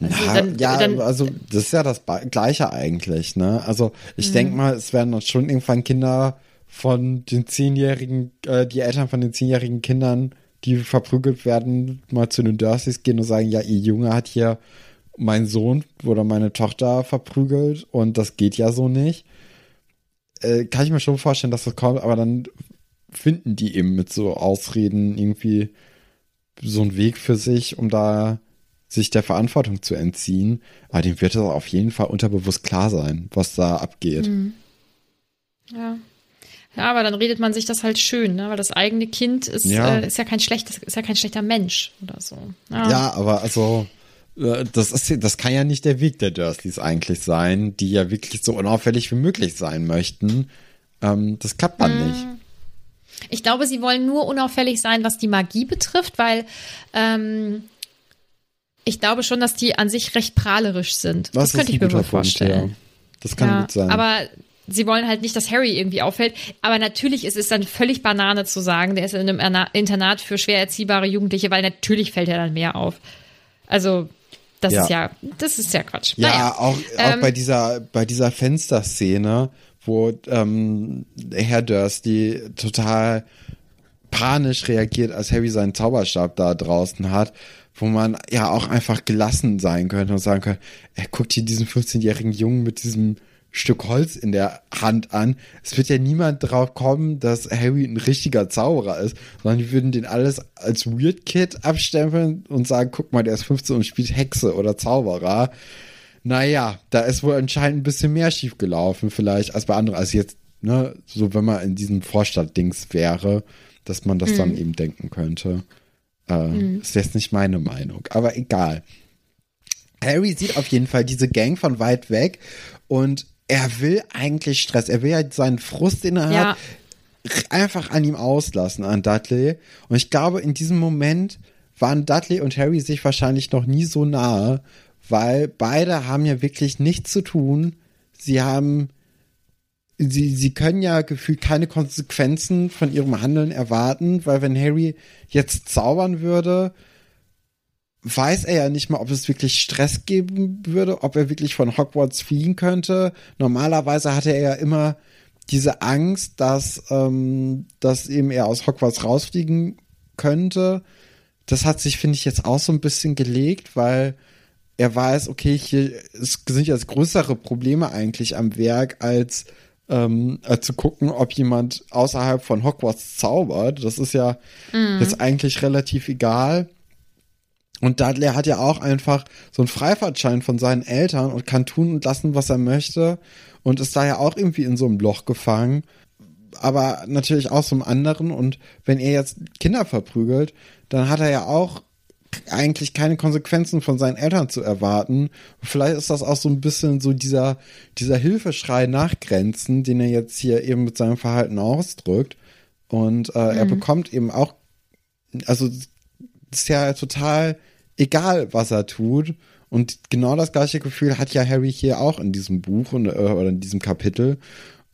[SPEAKER 2] Also Na, dann, ja, dann, also das ist ja das Gleiche eigentlich, ne? Also ich denke mhm. mal, es werden dann schon irgendwann Kinder von den zehnjährigen, äh, die Eltern von den zehnjährigen Kindern, die verprügelt werden, mal zu den Dursleys gehen und sagen, ja, ihr Junge hat hier meinen Sohn oder meine Tochter verprügelt und das geht ja so nicht. Äh, kann ich mir schon vorstellen, dass das kommt, aber dann finden die eben mit so Ausreden irgendwie so einen Weg für sich, um da sich der Verantwortung zu entziehen. Aber dem wird es auf jeden Fall unterbewusst klar sein, was da abgeht. Mhm.
[SPEAKER 1] Ja. Ja, aber dann redet man sich das halt schön, ne? weil das eigene Kind ist ja, äh, ist ja kein schlechtes, ist ja kein schlechter Mensch oder so.
[SPEAKER 2] Ja, ja aber also äh, das ist das kann ja nicht der Weg der Dursleys eigentlich sein, die ja wirklich so unauffällig wie möglich sein möchten. Ähm, das klappt dann mhm. nicht.
[SPEAKER 1] Ich glaube, sie wollen nur unauffällig sein, was die Magie betrifft, weil ähm, ich glaube schon, dass die an sich recht prahlerisch sind. Das, das könnte ich mir wohl vorstellen. Ja.
[SPEAKER 2] Das kann ja, gut sein.
[SPEAKER 1] Aber sie wollen halt nicht, dass Harry irgendwie auffällt. Aber natürlich ist es dann völlig Banane zu sagen, der ist in einem Internat für schwer erziehbare Jugendliche, weil natürlich fällt er dann mehr auf. Also, das ja. ist ja, das ist ja Quatsch.
[SPEAKER 2] Ja, naja. auch, auch ähm, bei dieser, bei dieser Fensterszene, wo ähm, Herr Dursley total panisch reagiert, als Harry seinen Zauberstab da draußen hat wo man ja auch einfach gelassen sein könnte und sagen könnte, er guckt hier diesen 15-jährigen Jungen mit diesem Stück Holz in der Hand an. Es wird ja niemand drauf kommen, dass Harry ein richtiger Zauberer ist, sondern die würden den alles als Weird Kid abstempeln und sagen, guck mal, der ist 15 und spielt Hexe oder Zauberer. Naja, da ist wohl anscheinend ein bisschen mehr schief gelaufen, vielleicht, als bei anderen, als jetzt, ne, so wenn man in diesem Vorstadtdings wäre, dass man das mhm. dann eben denken könnte. Äh, mhm. Ist jetzt nicht meine Meinung, aber egal. Harry sieht auf jeden Fall diese Gang von weit weg und er will eigentlich Stress. Er will ja seinen Frust, den er ja. hat, einfach an ihm auslassen, an Dudley. Und ich glaube, in diesem Moment waren Dudley und Harry sich wahrscheinlich noch nie so nahe, weil beide haben ja wirklich nichts zu tun. Sie haben sie, sie können ja gefühlt keine Konsequenzen von ihrem Handeln erwarten, weil wenn Harry jetzt zaubern würde, weiß er ja nicht mal, ob es wirklich Stress geben würde, ob er wirklich von Hogwarts fliehen könnte. Normalerweise hatte er ja immer diese Angst, dass, ähm, dass eben er aus Hogwarts rausfliegen könnte. Das hat sich, finde ich, jetzt auch so ein bisschen gelegt, weil er weiß, okay, hier sind jetzt größere Probleme eigentlich am Werk als ähm, äh, zu gucken, ob jemand außerhalb von Hogwarts zaubert. Das ist ja mhm. jetzt eigentlich relativ egal. Und Dudley hat ja auch einfach so einen Freifahrtschein von seinen Eltern und kann tun und lassen, was er möchte. Und ist da ja auch irgendwie in so einem Loch gefangen. Aber natürlich auch so einem anderen. Und wenn er jetzt Kinder verprügelt, dann hat er ja auch eigentlich keine Konsequenzen von seinen Eltern zu erwarten. Vielleicht ist das auch so ein bisschen so dieser, dieser Hilfeschrei nach Grenzen, den er jetzt hier eben mit seinem Verhalten ausdrückt. Und äh, mhm. er bekommt eben auch, also es ist ja total egal, was er tut. Und genau das gleiche Gefühl hat ja Harry hier auch in diesem Buch und, äh, oder in diesem Kapitel.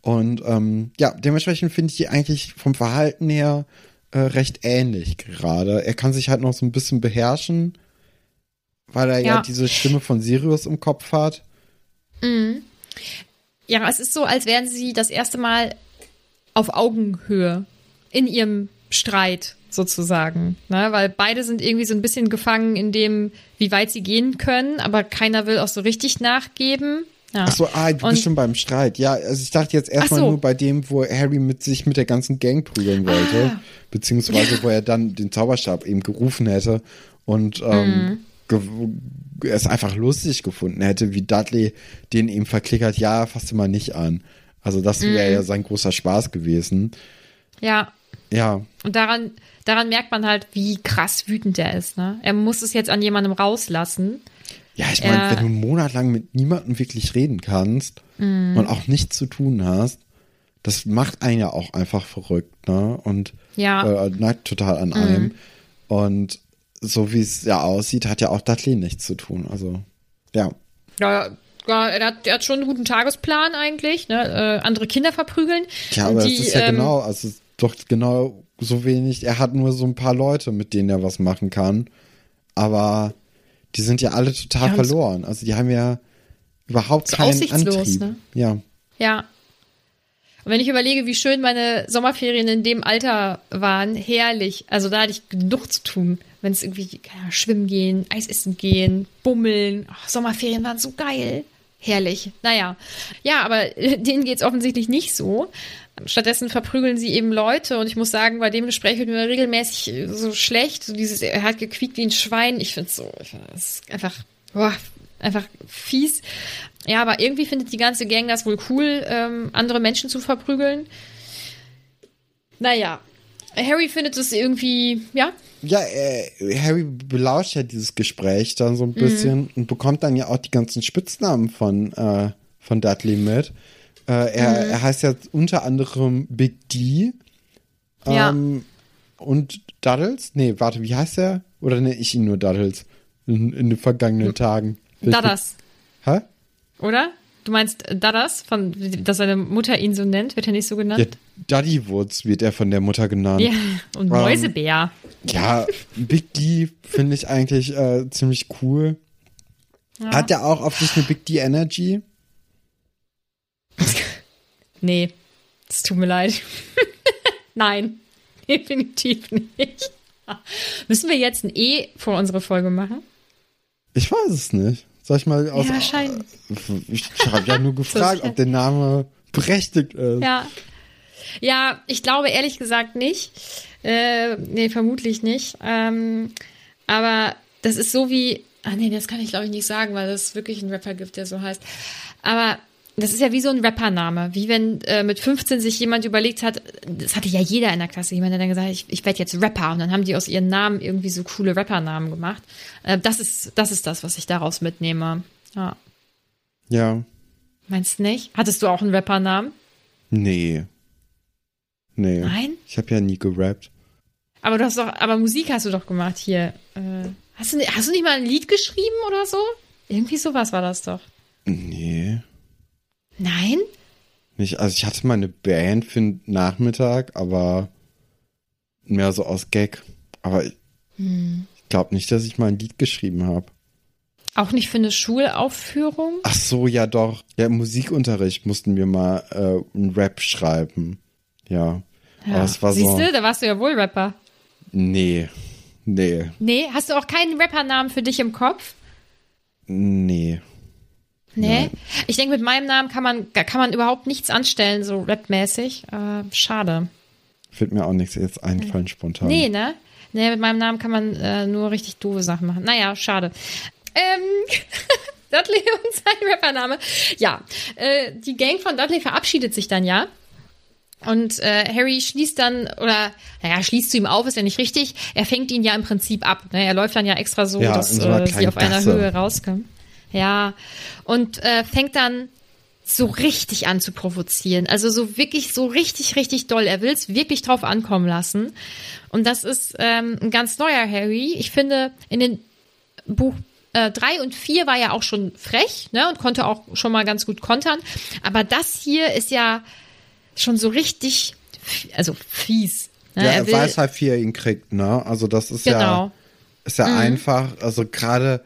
[SPEAKER 2] Und ähm, ja, dementsprechend finde ich die eigentlich vom Verhalten her äh, recht ähnlich gerade. Er kann sich halt noch so ein bisschen beherrschen, weil er ja, ja diese Stimme von Sirius im Kopf hat.
[SPEAKER 1] Mhm. Ja, es ist so, als wären sie das erste Mal auf Augenhöhe in ihrem Streit sozusagen, ne? weil beide sind irgendwie so ein bisschen gefangen in dem, wie weit sie gehen können, aber keiner will auch so richtig nachgeben. Ja.
[SPEAKER 2] Ach so, ah, du
[SPEAKER 1] Und-
[SPEAKER 2] bist schon beim Streit. Ja, also ich dachte jetzt erstmal
[SPEAKER 1] so.
[SPEAKER 2] nur bei dem, wo Harry mit sich mit der ganzen Gang prügeln wollte.
[SPEAKER 1] Ah.
[SPEAKER 2] Beziehungsweise, wo er dann den Zauberstab eben gerufen hätte und ähm, ge es einfach lustig gefunden hätte, wie Dudley den eben verklickert, ja, fass dir mal nicht an. Also das wäre ja sein großer Spaß gewesen.
[SPEAKER 1] Ja,
[SPEAKER 2] Ja,
[SPEAKER 1] und daran, daran merkt man halt, wie krass wütend er ist. Ne? Er muss es jetzt an jemandem rauslassen.
[SPEAKER 2] Ja, ich meine, wenn du einen Monat lang mit niemandem wirklich reden kannst
[SPEAKER 1] Mhm.
[SPEAKER 2] und auch nichts zu tun hast, das macht einen ja auch einfach verrückt, ne? Und
[SPEAKER 1] Ja.
[SPEAKER 2] äh, neigt total an einem. Und so wie es ja aussieht, hat ja auch Dudley nichts zu tun. Also, ja.
[SPEAKER 1] Ja, ja er, hat, er hat schon einen guten Tagesplan eigentlich. Ne? Äh, andere Kinder verprügeln.
[SPEAKER 2] Ja, aber
[SPEAKER 1] die,
[SPEAKER 2] es ist ja
[SPEAKER 1] ähm,
[SPEAKER 2] genau, also doch genau so wenig. Er hat nur so ein paar Leute, mit denen er was machen kann. Aber die sind ja alle total
[SPEAKER 1] Ja,
[SPEAKER 2] verloren. Also die haben ja überhaupt keinen
[SPEAKER 1] aussichtslos,
[SPEAKER 2] Antrieb.
[SPEAKER 1] ne?
[SPEAKER 2] Ja.
[SPEAKER 1] Ja. Und wenn ich überlege, wie schön meine Sommerferien in dem Alter waren, herrlich. Also da hatte ich genug zu tun. Wenn es irgendwie keine Ahnung, schwimmen gehen, Eis essen gehen, bummeln. Ach, Sommerferien waren so geil. Herrlich. Naja. Ja, aber äh, denen geht's offensichtlich nicht so. Stattdessen verprügeln sie eben Leute und ich muss sagen, bei dem Gespräch wird mir regelmäßig äh, so schlecht. So dieses, er hat gequiekt wie ein Schwein. Ich finde so, ich find, das ist einfach, boah, einfach fies. Ja, aber irgendwie findet die ganze Gang das wohl cool, ähm, andere Menschen zu verprügeln. Naja, Harry findet es irgendwie, ja,
[SPEAKER 2] Ja, äh, Harry belauscht ja dieses Gespräch dann
[SPEAKER 1] Mhm.
[SPEAKER 2] so ein bisschen und bekommt dann ja auch die ganzen Spitznamen von, äh, von Dudley mit. Äh, er,
[SPEAKER 1] Mhm.
[SPEAKER 2] er heißt ja unter anderem Big D.
[SPEAKER 1] Ja.
[SPEAKER 2] Ähm, und Duddles? Nee, warte, wie heißt er? Oder nenne ich ihn nur Duddles in, in den vergangenen Tagen?
[SPEAKER 1] Dadas,
[SPEAKER 2] Hä?
[SPEAKER 1] oder? Du meinst Dadas, von, dass seine Mutter ihn so nennt? Wird er nicht so
[SPEAKER 2] Ja,
[SPEAKER 1] genannt?
[SPEAKER 2] Duddywoods wird er von der Mutter genannt.
[SPEAKER 1] Ja, und Mäusebär.
[SPEAKER 2] Ja, Big D finde ich eigentlich äh, ziemlich cool. Hat er auch auf sich eine Big D Energy? <laughs>
[SPEAKER 1] Nee, es tut mir leid. <laughs> Nein, definitiv nicht. <laughs> Müssen wir jetzt ein E vor unsere Folge machen?
[SPEAKER 2] Ich weiß es nicht. Soll ich mal aus.
[SPEAKER 1] Ja, wahrscheinlich.
[SPEAKER 2] Ich habe ja nur <laughs> gefragt, ob der Name berechtigt ist.
[SPEAKER 1] Ja. Ja, ich glaube ehrlich gesagt nicht. Äh, nee, vermutlich nicht. Ähm, aber das ist so wie. Ah, nee, das kann ich glaube ich nicht sagen, weil es wirklich einen Rapper gibt, der so heißt. Aber das ist ja wie so ein Rappername. Wie wenn äh, mit 15 sich jemand überlegt hat, das hatte ja jeder in der Klasse, jemand, der dann gesagt hat, ich, ich werde jetzt Rapper. Und dann haben die aus ihren Namen irgendwie so coole Rappernamen gemacht. Äh, das, ist, das ist das, was ich daraus mitnehme. Ja.
[SPEAKER 2] Ja.
[SPEAKER 1] Meinst du nicht? Hattest du auch einen Rappernamen?
[SPEAKER 2] Nee. Nee.
[SPEAKER 1] Nein?
[SPEAKER 2] Ich habe ja nie gerappt.
[SPEAKER 1] Aber du hast doch, aber Musik hast du doch gemacht hier. Äh, hast, du, hast du nicht mal ein Lied geschrieben oder so? Irgendwie sowas war das doch.
[SPEAKER 2] Nee.
[SPEAKER 1] Nein?
[SPEAKER 2] Nicht, also ich hatte mal eine Band für den Nachmittag, aber mehr so aus Gag. Aber ich,
[SPEAKER 1] Hm.
[SPEAKER 2] glaube nicht, dass ich mal ein Lied geschrieben habe.
[SPEAKER 1] Auch nicht für eine Schulaufführung?
[SPEAKER 2] Ach so, ja doch. Ja, im Musikunterricht mussten wir mal äh, einen Rap schreiben. Ja. Aber es war
[SPEAKER 1] Siehst
[SPEAKER 2] so.
[SPEAKER 1] du, da warst du ja wohl Rapper.
[SPEAKER 2] Nee. Nee.
[SPEAKER 1] Nee, hast du auch keinen Rappernamen für dich im Kopf?
[SPEAKER 2] Nee.
[SPEAKER 1] Nee. Ich denke, mit meinem Namen kann man, kann man überhaupt nichts anstellen, so rapmäßig. Äh, schade.
[SPEAKER 2] Wird mir auch nichts jetzt einfallen spontan.
[SPEAKER 1] Nee, ne? Nee, mit meinem Namen kann man äh, nur richtig doofe Sachen machen. Naja, schade. Ähm, <laughs> Dudley und sein Rappername. Ja, äh, die Gang von Dudley verabschiedet sich dann ja. Und äh, Harry schließt dann, oder naja, schließt zu ihm auf, ist ja nicht richtig. Er fängt ihn ja im Prinzip ab. Ne? Er läuft dann ja extra so,
[SPEAKER 2] Ja,
[SPEAKER 1] dass
[SPEAKER 2] so
[SPEAKER 1] äh, sie auf einer
[SPEAKER 2] Gasse.
[SPEAKER 1] Höhe rauskommen. Ja. Und äh, fängt dann so richtig an zu provozieren. Also so wirklich, so richtig, richtig doll. Er will es wirklich drauf ankommen lassen. Und das ist ähm, ein ganz neuer Harry. Ich finde, in den Buch äh, drei und vier war ja auch schon frech, ne, und konnte auch schon mal ganz gut kontern. Aber das hier ist ja schon so richtig, also fies. Ne?
[SPEAKER 2] Ja, er,
[SPEAKER 1] will,
[SPEAKER 2] weiß halt, wie er ihn kriegt, ne? Also das ist
[SPEAKER 1] Genau.
[SPEAKER 2] ja, ist ja einfach, also gerade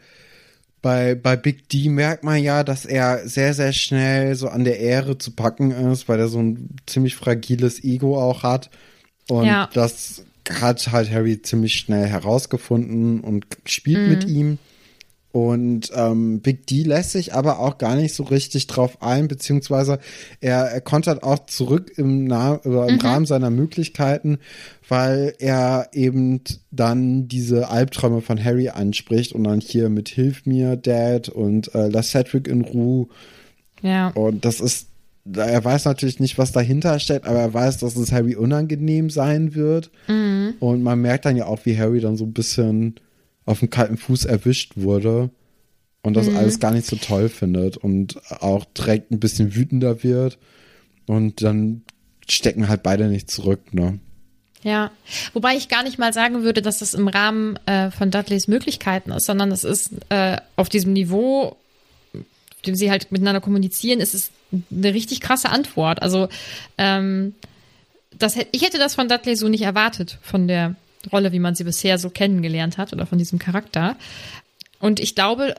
[SPEAKER 2] bei, bei Big D merkt man ja, dass er sehr, sehr schnell so an der Ehre zu packen ist, weil er so ein ziemlich fragiles Ego auch hat. Und
[SPEAKER 1] Ja.
[SPEAKER 2] das hat halt Harry ziemlich schnell herausgefunden und spielt
[SPEAKER 1] Mhm.
[SPEAKER 2] mit ihm. Und ähm, Big D lässt sich aber auch gar nicht so richtig drauf ein, beziehungsweise er, er kontert auch zurück im, Na im mhm. Rahmen seiner Möglichkeiten, weil er eben dann diese Albträume von Harry anspricht und dann hier mit Hilf mir, Dad und äh, lass Cedric in Ruhe. Ja. Und das ist, er weiß natürlich nicht, was dahinter steckt, aber er weiß, dass es Harry unangenehm sein wird. Mhm. Und man merkt dann ja auch, wie Harry dann so ein bisschen auf dem kalten Fuß erwischt wurde und das mhm. alles gar nicht so toll findet und auch direkt ein bisschen wütender wird und dann stecken halt beide nicht zurück, ne?
[SPEAKER 1] Ja, wobei ich gar nicht mal sagen würde, dass das im Rahmen äh, von Dudleys Möglichkeiten ist, sondern es ist äh, auf diesem Niveau, auf dem sie halt miteinander kommunizieren, ist es eine richtig krasse Antwort. Also ähm, das, ich hätte das von Dudley so nicht erwartet, von der Rolle, wie man sie bisher so kennengelernt hat oder von diesem Charakter. Und ich glaube,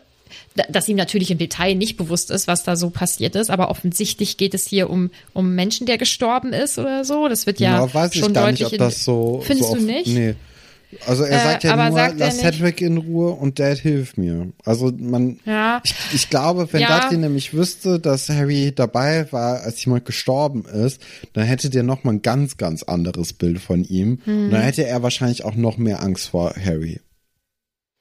[SPEAKER 1] dass ihm natürlich im Detail nicht bewusst ist, was da so passiert ist, aber offensichtlich geht es hier um, um Menschen, der gestorben ist oder so. Das wird ja, ja weiß schon ich gar deutlich. Nicht, ob
[SPEAKER 2] das so,
[SPEAKER 1] findest
[SPEAKER 2] so
[SPEAKER 1] du nicht?
[SPEAKER 2] Nee. Also er sagt äh, ja nur, lass Cedric in Ruhe und Dad hilf mir. Also man, ja. ich, ich glaube, wenn ja. Dudley nämlich wüsste, dass Harry dabei war, als jemand gestorben ist, dann hätte der noch mal ein ganz, ganz anderes Bild von ihm. Hm. Und dann hätte er wahrscheinlich auch noch mehr Angst vor Harry.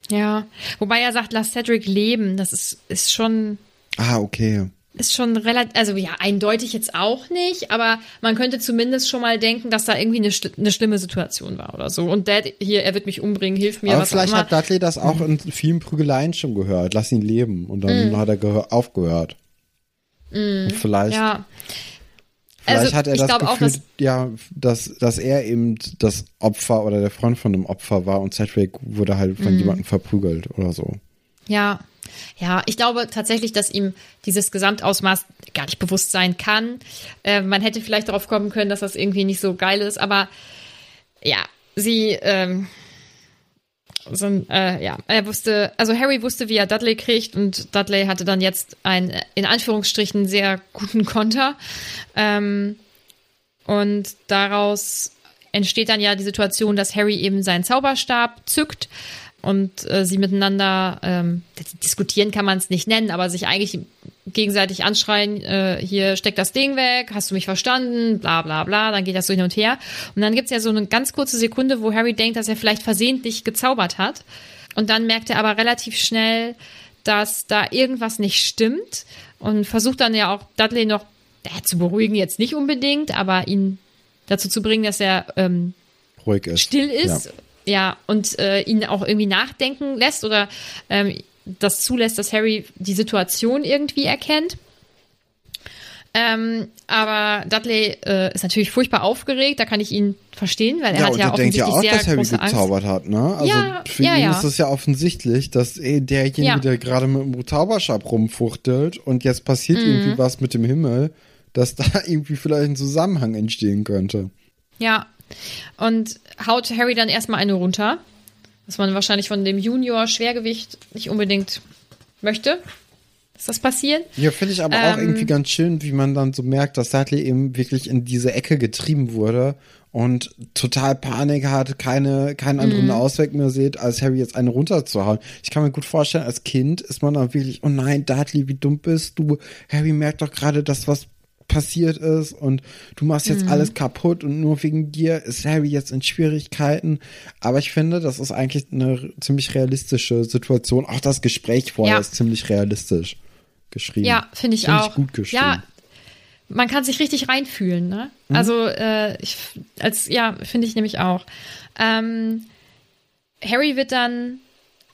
[SPEAKER 1] Ja, wobei er sagt, lass Cedric leben. Das ist, ist schon.
[SPEAKER 2] Ah, okay
[SPEAKER 1] ist schon relativ, also ja, eindeutig jetzt auch nicht, aber man könnte zumindest schon mal denken, dass da irgendwie eine, eine schlimme Situation war oder so. Und Dad hier, er wird mich umbringen, hilf mir.
[SPEAKER 2] Aber vielleicht hat Dudley das auch in vielen Prügeleien schon gehört. Lass ihn leben. Und dann mm. hat er aufgehört. Mm. vielleicht. Ja. Vielleicht also, hat er das Gefühl, auch, dass, ja, dass, dass er eben das Opfer oder der Freund von dem Opfer war und Cedric wurde halt von mm. jemandem verprügelt oder so.
[SPEAKER 1] Ja, ja, ich glaube tatsächlich, dass ihm dieses Gesamtausmaß gar nicht bewusst sein kann. Äh, man hätte vielleicht darauf kommen können, dass das irgendwie nicht so geil ist, aber ja, sie, ähm, so, äh, ja, er wusste, also Harry wusste, wie er Dudley kriegt und Dudley hatte dann jetzt einen, in Anführungsstrichen, sehr guten Konter. Ähm, und daraus entsteht dann ja die Situation, dass Harry eben seinen Zauberstab zückt und äh, sie miteinander ähm, diskutieren kann man es nicht nennen, aber sich eigentlich gegenseitig anschreien, äh, hier steck das Ding weg, hast du mich verstanden, bla bla bla, dann geht das so hin und her. Und dann gibt's ja so eine ganz kurze Sekunde, wo Harry denkt, dass er vielleicht versehentlich gezaubert hat. Und dann merkt er aber relativ schnell, dass da irgendwas nicht stimmt und versucht dann ja auch Dudley noch äh, zu beruhigen, jetzt nicht unbedingt, aber ihn dazu zu bringen, dass er ähm,
[SPEAKER 2] ruhig ist.
[SPEAKER 1] still ist. Ja ja, und äh, ihn auch irgendwie nachdenken lässt oder ähm, das zulässt, dass Harry die Situation irgendwie erkennt. Ähm, aber Dudley äh, ist natürlich furchtbar aufgeregt, da kann ich ihn verstehen, weil er ja, hat ja offensichtlich denkt ja auch, sehr dass Harry
[SPEAKER 2] gezaubert
[SPEAKER 1] Angst.
[SPEAKER 2] hat, ne? Also ja, für ja, ihn ja. ist es ja offensichtlich, dass eh derjenige, der gerade mit dem Zauberstab rumfuchtelt und jetzt passiert mhm. irgendwie was mit dem Himmel, dass da <laughs> irgendwie vielleicht ein Zusammenhang entstehen könnte.
[SPEAKER 1] Ja, und haut Harry dann erstmal eine runter, was man wahrscheinlich von dem Junior-Schwergewicht nicht unbedingt möchte. Ist das passieren?
[SPEAKER 2] Ja, finde ich aber ähm, auch irgendwie ganz schön, wie man dann so merkt, dass Dudley eben wirklich in diese Ecke getrieben wurde und total Panik hat, keine, keinen anderen mhm. Ausweg mehr sieht, als Harry jetzt eine runterzuhauen. Ich kann mir gut vorstellen, als Kind ist man dann wirklich, oh nein, Dudley, wie dumm bist du? Harry merkt doch gerade, dass was passiert ist und du machst jetzt mhm. alles kaputt und nur wegen dir ist Harry jetzt in Schwierigkeiten. Aber ich finde, das ist eigentlich eine ziemlich realistische Situation. Auch das Gespräch vorher ja. ist ziemlich realistisch geschrieben.
[SPEAKER 1] Ja, finde ich find auch. Ich gut geschrieben. Ja, man kann sich richtig reinfühlen, ne? Mhm. Also, äh, ich, als, ja, finde ich nämlich auch. Ähm, Harry wird dann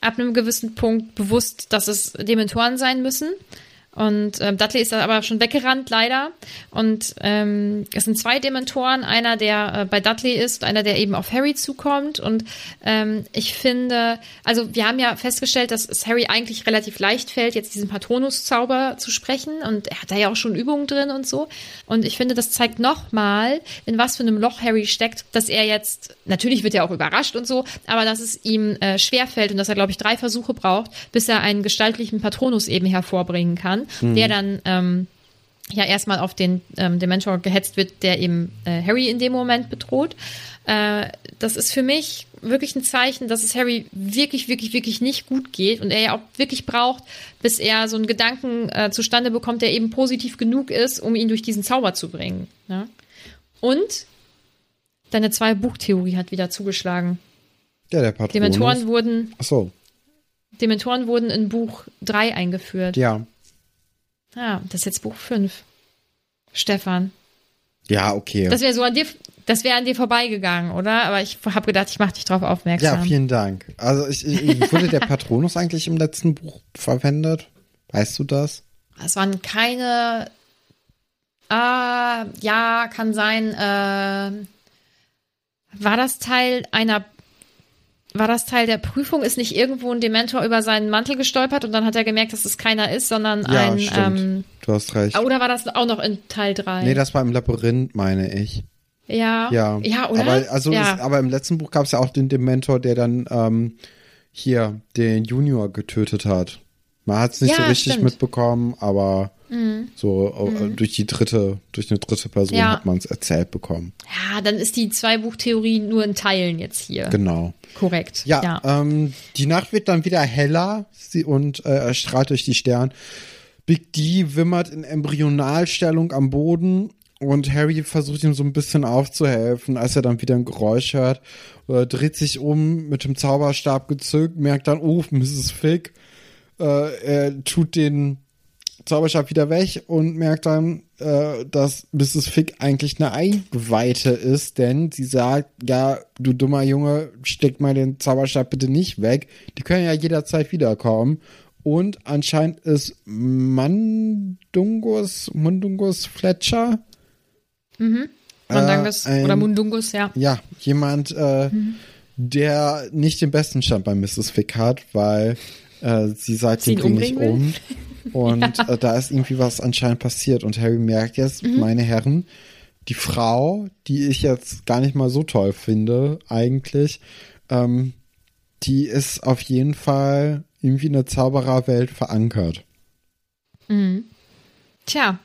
[SPEAKER 1] ab einem gewissen Punkt bewusst, dass es Dementoren sein müssen. Und ähm, Dudley ist da aber schon weggerannt, leider. Und ähm, es sind zwei Dementoren, einer, der äh, bei Dudley ist, einer, der eben auf Harry zukommt. Und ähm, ich finde, also wir haben ja festgestellt, dass es Harry eigentlich relativ leicht fällt, jetzt diesen Patronus-Zauber zu sprechen. Und er hat da ja auch schon Übungen drin und so. Und ich finde, das zeigt nochmal, in was für einem Loch Harry steckt, dass er jetzt, natürlich wird er auch überrascht und so, aber dass es ihm äh, schwerfällt und dass er, glaube ich, drei Versuche braucht, bis er einen gestaltlichen Patronus eben hervorbringen kann mhm. der dann ähm, ja erstmal auf den ähm, Dementor gehetzt wird, der eben äh, Harry in dem Moment bedroht. Äh, das ist für mich wirklich ein Zeichen, dass es Harry wirklich, wirklich, wirklich nicht gut geht und er ja auch wirklich braucht, bis er so einen Gedanken äh, zustande bekommt, der eben positiv genug ist, um ihn durch diesen Zauber zu bringen. Ne? Und deine zwei Buchtheorie hat wieder zugeschlagen.
[SPEAKER 2] Ja, der Patronus.
[SPEAKER 1] Dementoren wurden,
[SPEAKER 2] Ach so,
[SPEAKER 1] Dementoren wurden in Buch 3 eingeführt.
[SPEAKER 2] ja.
[SPEAKER 1] Ah, das ist jetzt Buch 5. Stefan.
[SPEAKER 2] Ja, okay.
[SPEAKER 1] Das wäre so an dir, das wäre an dir vorbeigegangen, oder? Aber ich habe gedacht, ich mache dich drauf aufmerksam.
[SPEAKER 2] ja, vielen Dank. Also ich, ich, wurde der Patronus <laughs> eigentlich im letzten Buch verwendet? Weißt du das?
[SPEAKER 1] Es waren keine. Ah, ja, kann sein. Äh, war das Teil einer. War das Teil der Prüfung? Ist nicht irgendwo ein Dementor über seinen Mantel gestolpert und dann hat er gemerkt, dass es keiner ist, sondern
[SPEAKER 2] Ja,
[SPEAKER 1] ein.
[SPEAKER 2] stimmt.
[SPEAKER 1] Ähm,
[SPEAKER 2] du hast recht.
[SPEAKER 1] oder war das auch noch in Teil 3?
[SPEAKER 2] Nee, das war im Labyrinth, meine ich.
[SPEAKER 1] ja.
[SPEAKER 2] Ja.
[SPEAKER 1] Ja, oder?
[SPEAKER 2] Aber, also
[SPEAKER 1] ja.
[SPEAKER 2] Es, aber im letzten Buch gab es ja auch den Dementor, der dann ähm, hier den Junior getötet hat. Man hat es nicht
[SPEAKER 1] Ja,
[SPEAKER 2] so richtig
[SPEAKER 1] stimmt.
[SPEAKER 2] Mitbekommen, aber so äh, durch die dritte, durch eine dritte Person
[SPEAKER 1] Ja.
[SPEAKER 2] hat man es erzählt bekommen.
[SPEAKER 1] ja, dann ist die Zwei-Buch-Theorie nur in Teilen jetzt hier.
[SPEAKER 2] Genau.
[SPEAKER 1] Korrekt.
[SPEAKER 2] Ja,
[SPEAKER 1] ja.
[SPEAKER 2] Ähm, die Nacht wird dann wieder heller sie, und äh, erstrahlt durch die Sterne. Big D wimmert in Embryonalstellung am Boden und Harry versucht ihm so ein bisschen aufzuhelfen, als er dann wieder ein Geräusch hört. Äh, dreht sich um, mit dem Zauberstab gezückt, merkt dann, oh, Mrs. Fick. Äh, er tut den Zauberstab wieder weg und merkt dann, äh, dass Mrs. Fick eigentlich eine Eingeweihte ist, denn sie sagt, ja, du dummer Junge, steck mal den Zauberstab bitte nicht weg. Die können ja jederzeit wiederkommen. Und anscheinend ist Mandungus, Mundungus Fletcher,
[SPEAKER 1] Mandangus
[SPEAKER 2] äh, ein-
[SPEAKER 1] oder Mundungus, ja.
[SPEAKER 2] ja, jemand, äh,
[SPEAKER 1] Mhm.
[SPEAKER 2] der nicht den besten Stand bei Mrs. Fick hat, weil äh, sie sagt,
[SPEAKER 1] Sie
[SPEAKER 2] den
[SPEAKER 1] ihn
[SPEAKER 2] bring ich um. <laughs> Und äh, da ist irgendwie was anscheinend passiert. Und Harry merkt jetzt,
[SPEAKER 1] Mhm.
[SPEAKER 2] meine Herren, die Frau, die ich jetzt gar nicht mal so toll finde, eigentlich, ähm, die ist auf jeden Fall irgendwie in der Zaubererwelt verankert.
[SPEAKER 1] Tja.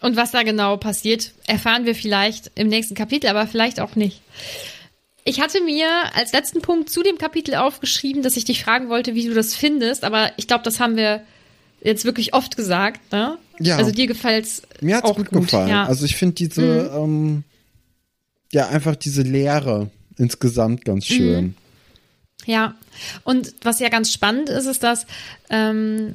[SPEAKER 1] Und was da genau passiert, erfahren wir vielleicht im nächsten Kapitel, aber vielleicht auch nicht. Ich hatte mir als letzten Punkt zu dem Kapitel aufgeschrieben, dass ich dich fragen wollte, wie du das findest, aber ich glaube, das haben wir jetzt wirklich oft gesagt, ne?
[SPEAKER 2] Ja.
[SPEAKER 1] Also dir gefällt's
[SPEAKER 2] Mir hat's
[SPEAKER 1] auch
[SPEAKER 2] gut,
[SPEAKER 1] gut,
[SPEAKER 2] gefallen.
[SPEAKER 1] ja. Mhm.
[SPEAKER 2] Also ich finde diese, ähm, ja, einfach diese Lehre insgesamt ganz schön.
[SPEAKER 1] Ja, und was ja ganz spannend ist, ist, dass ähm,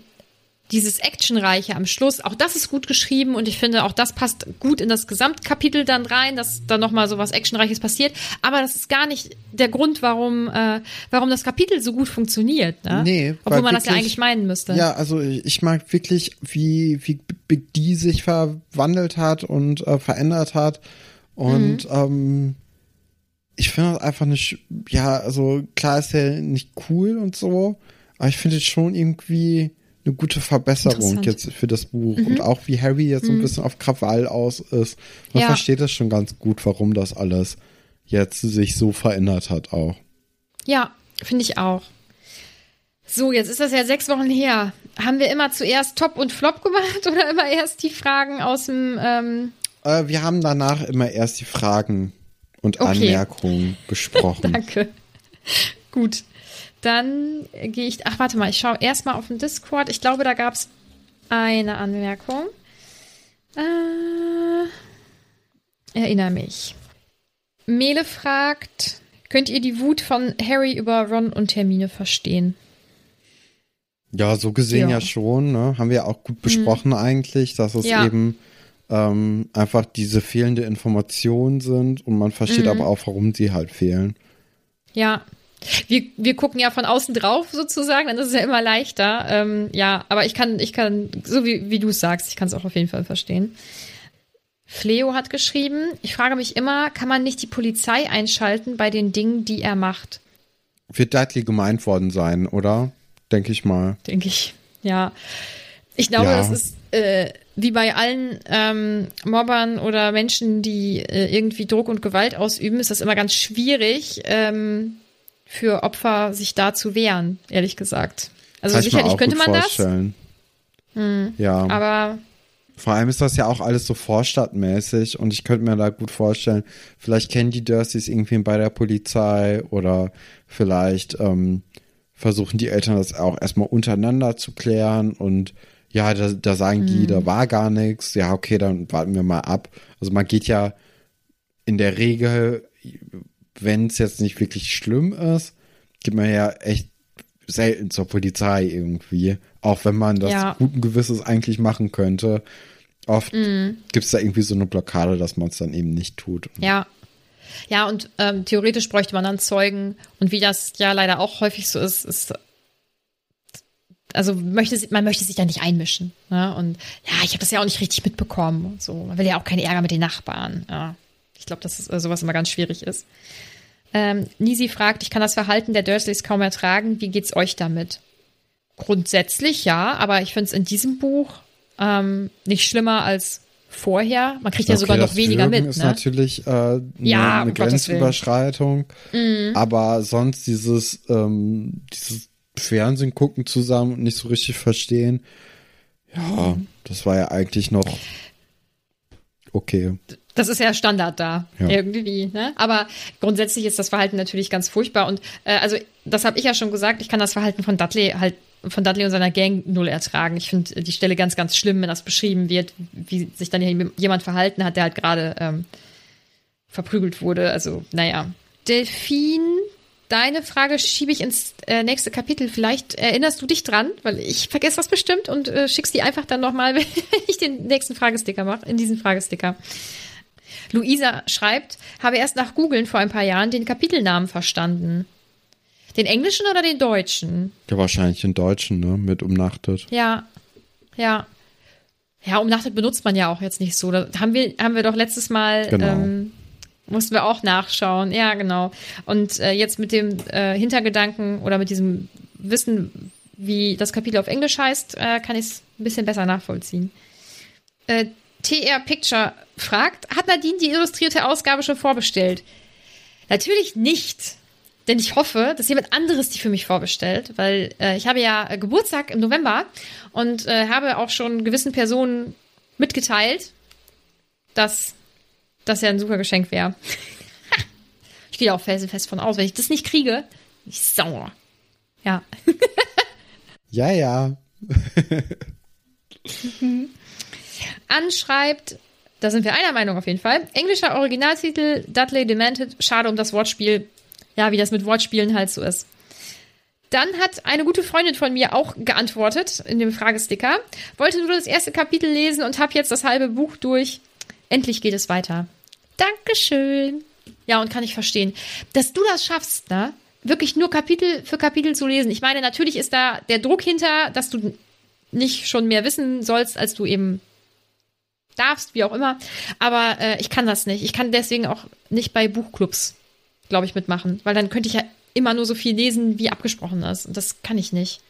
[SPEAKER 1] dieses Actionreiche am Schluss, auch das ist gut geschrieben und ich finde, auch das passt gut in das Gesamtkapitel dann rein, dass da nochmal so was Actionreiches passiert. Aber das ist gar nicht der Grund, warum, äh, warum das Kapitel so gut funktioniert. Ne?
[SPEAKER 2] Nee,
[SPEAKER 1] Obwohl man das ja
[SPEAKER 2] wirklich-
[SPEAKER 1] eigentlich meinen müsste.
[SPEAKER 2] Ja, also ich mag wirklich, wie, wie Big D sich verwandelt hat und äh, verändert hat. Und ähm, ich finde das einfach nicht, ja, also klar ist er nicht cool und so, aber ich finde es schon irgendwie eine gute Verbesserung jetzt für das Buch. Und auch wie Harry jetzt so ein bisschen auf Krawall aus ist. Man
[SPEAKER 1] Ja.
[SPEAKER 2] versteht das schon ganz gut, warum das alles jetzt sich so verändert hat auch.
[SPEAKER 1] Ja, finde ich auch. So, jetzt ist das ja sechs Wochen her. Haben wir immer zuerst Top und Flop gemacht <laughs> oder immer erst die Fragen aus dem ähm,
[SPEAKER 2] Äh, wir haben danach immer erst die Fragen und
[SPEAKER 1] Okay.
[SPEAKER 2] Anmerkungen besprochen. <laughs>
[SPEAKER 1] Danke. Gut. Dann gehe ich. Ach, warte mal, ich schaue erstmal auf den Discord. Ich glaube, da gab es eine Anmerkung. Äh, erinnere mich. Mele fragt: Könnt ihr die Wut von Harry über Ron und Hermine verstehen?
[SPEAKER 2] Ja, so gesehen ja,
[SPEAKER 1] Ja.
[SPEAKER 2] schon, ne? Haben wir auch gut besprochen eigentlich, dass es
[SPEAKER 1] Ja.
[SPEAKER 2] eben ähm, einfach diese fehlende Informationen sind und man versteht aber auch, warum sie halt fehlen.
[SPEAKER 1] Ja. Wir, wir gucken ja von außen drauf sozusagen, dann ist es ja immer leichter. Ähm, ja, aber ich kann, ich kann, so wie, wie du es sagst, ich kann es auch auf jeden Fall verstehen. Fleo hat geschrieben, ich frage mich immer, kann man nicht die Polizei einschalten bei den Dingen, die er macht?
[SPEAKER 2] Wird Dudley gemeint worden sein, oder? Denke ich mal.
[SPEAKER 1] Denke ich. Ja. Ich glaube,
[SPEAKER 2] Ja.
[SPEAKER 1] das ist äh, wie bei allen ähm, Mobbern oder Menschen, die äh, irgendwie Druck und Gewalt ausüben, ist das immer ganz schwierig ähm, für Opfer, sich da zu wehren, ehrlich gesagt. Also
[SPEAKER 2] Kann
[SPEAKER 1] sicherlich könnte man
[SPEAKER 2] vorstellen. Ja.
[SPEAKER 1] das, aber
[SPEAKER 2] Vor allem ist das ja auch alles so vorstadtmäßig und ich könnte mir da gut vorstellen, vielleicht kennen die Dursleys irgendwie bei der Polizei oder vielleicht ähm, versuchen die Eltern das auch erstmal untereinander zu klären und ja, da, da sagen die, da war gar nichts. Ja, okay, dann warten wir mal ab. Also man geht ja in der Regel, wenn es jetzt nicht wirklich schlimm ist, geht man ja echt selten zur Polizei irgendwie. Auch wenn man das
[SPEAKER 1] Ja.
[SPEAKER 2] guten Gewisses eigentlich machen könnte. Oft gibt es da irgendwie so eine Blockade, dass man es dann eben nicht tut.
[SPEAKER 1] Ja. Ja, und ähm, theoretisch bräuchte man dann Zeugen. Und wie das ja leider auch häufig so ist, ist also möchte man möchte sich da nicht einmischen. Ne? Und ja, ich habe das ja auch nicht richtig mitbekommen. und So, man will ja auch keinen Ärger mit den Nachbarn. Ja. Ich glaube, dass äh, sowas immer ganz schwierig ist. Ähm, Nisi fragt, ich kann das Verhalten der Dursleys kaum ertragen. Wie geht's euch damit? Grundsätzlich ja, aber ich finde es in diesem Buch ähm, nicht schlimmer als vorher. Man kriegt ja sogar
[SPEAKER 2] Okay,
[SPEAKER 1] noch
[SPEAKER 2] das
[SPEAKER 1] weniger
[SPEAKER 2] Würgen
[SPEAKER 1] mit.
[SPEAKER 2] ist
[SPEAKER 1] Ne?
[SPEAKER 2] natürlich äh, eine,
[SPEAKER 1] Ja,
[SPEAKER 2] eine
[SPEAKER 1] um Willen. Mhm.
[SPEAKER 2] Grenzüberschreitung. Aber sonst dieses, ähm, dieses Fernsehen gucken zusammen und nicht so richtig verstehen. Ja, das war ja eigentlich noch okay.
[SPEAKER 1] Das ist ja Standard da,
[SPEAKER 2] Ja.
[SPEAKER 1] irgendwie. Ne? Aber grundsätzlich ist das Verhalten natürlich ganz furchtbar. Und äh, also, das habe ich ja schon gesagt, ich kann das Verhalten von Dudley halt von Dudley und seiner Gang null ertragen. Ich finde die Stelle ganz, ganz schlimm, wenn das beschrieben wird, wie sich dann jemand verhalten hat, der halt gerade ähm, verprügelt wurde. Also, naja. Delfin, deine Frage schiebe ich ins äh, nächste Kapitel. Vielleicht erinnerst du dich dran, weil ich vergesse das bestimmt und äh, schickst die einfach dann nochmal, <laughs> wenn ich den nächsten Fragesticker mache, in diesen Fragesticker. Luisa schreibt, habe erst nach Googeln vor ein paar Jahren den Kapitelnamen verstanden. Den englischen oder den deutschen?
[SPEAKER 2] Ja, wahrscheinlich den Deutschen, ne? Mit umnachtet.
[SPEAKER 1] Ja, ja. Ja, umnachtet benutzt man ja auch jetzt nicht so. Da haben wir, haben wir doch letztes Mal,
[SPEAKER 2] Genau.
[SPEAKER 1] ähm, mussten wir auch nachschauen. Ja, genau. Und äh, jetzt mit dem äh, Hintergedanken oder mit diesem Wissen, wie das Kapitel auf Englisch heißt, äh, kann ich es ein bisschen besser nachvollziehen. TR Picture fragt, hat Nadine die illustrierte Ausgabe schon vorbestellt? Natürlich nicht. Denn ich hoffe, dass jemand anderes die für mich vorbestellt, weil äh, ich habe ja äh, Geburtstag im November und äh, habe auch schon gewissen Personen mitgeteilt, dass das ja ein super Geschenk wäre. <laughs> ich gehe auch felsenfest von aus. Wenn ich das nicht kriege, bin ich sauer. Ja. <laughs>
[SPEAKER 2] Ja, ja.
[SPEAKER 1] Anschreibt, da sind wir einer Meinung auf jeden Fall. Englischer Originaltitel Dudley Demented. Schade um das Wortspiel. Ja, wie das mit Wortspielen halt so ist. Dann hat eine gute Freundin von mir auch geantwortet in dem Fragesticker. Wollte nur das erste Kapitel lesen und habe jetzt das halbe Buch durch. Endlich geht es weiter. Dankeschön. Ja, und kann ich verstehen. Dass du das schaffst, ne? Wirklich nur Kapitel für Kapitel zu lesen. Ich meine, natürlich ist da der Druck hinter, dass du nicht schon mehr wissen sollst, als du eben darfst, wie auch immer. Aber äh, ich kann das nicht. Ich kann deswegen auch nicht bei Buchclubs, glaube ich, mitmachen. Weil dann könnte ich ja immer nur so viel lesen, wie abgesprochen ist. Und das kann ich nicht.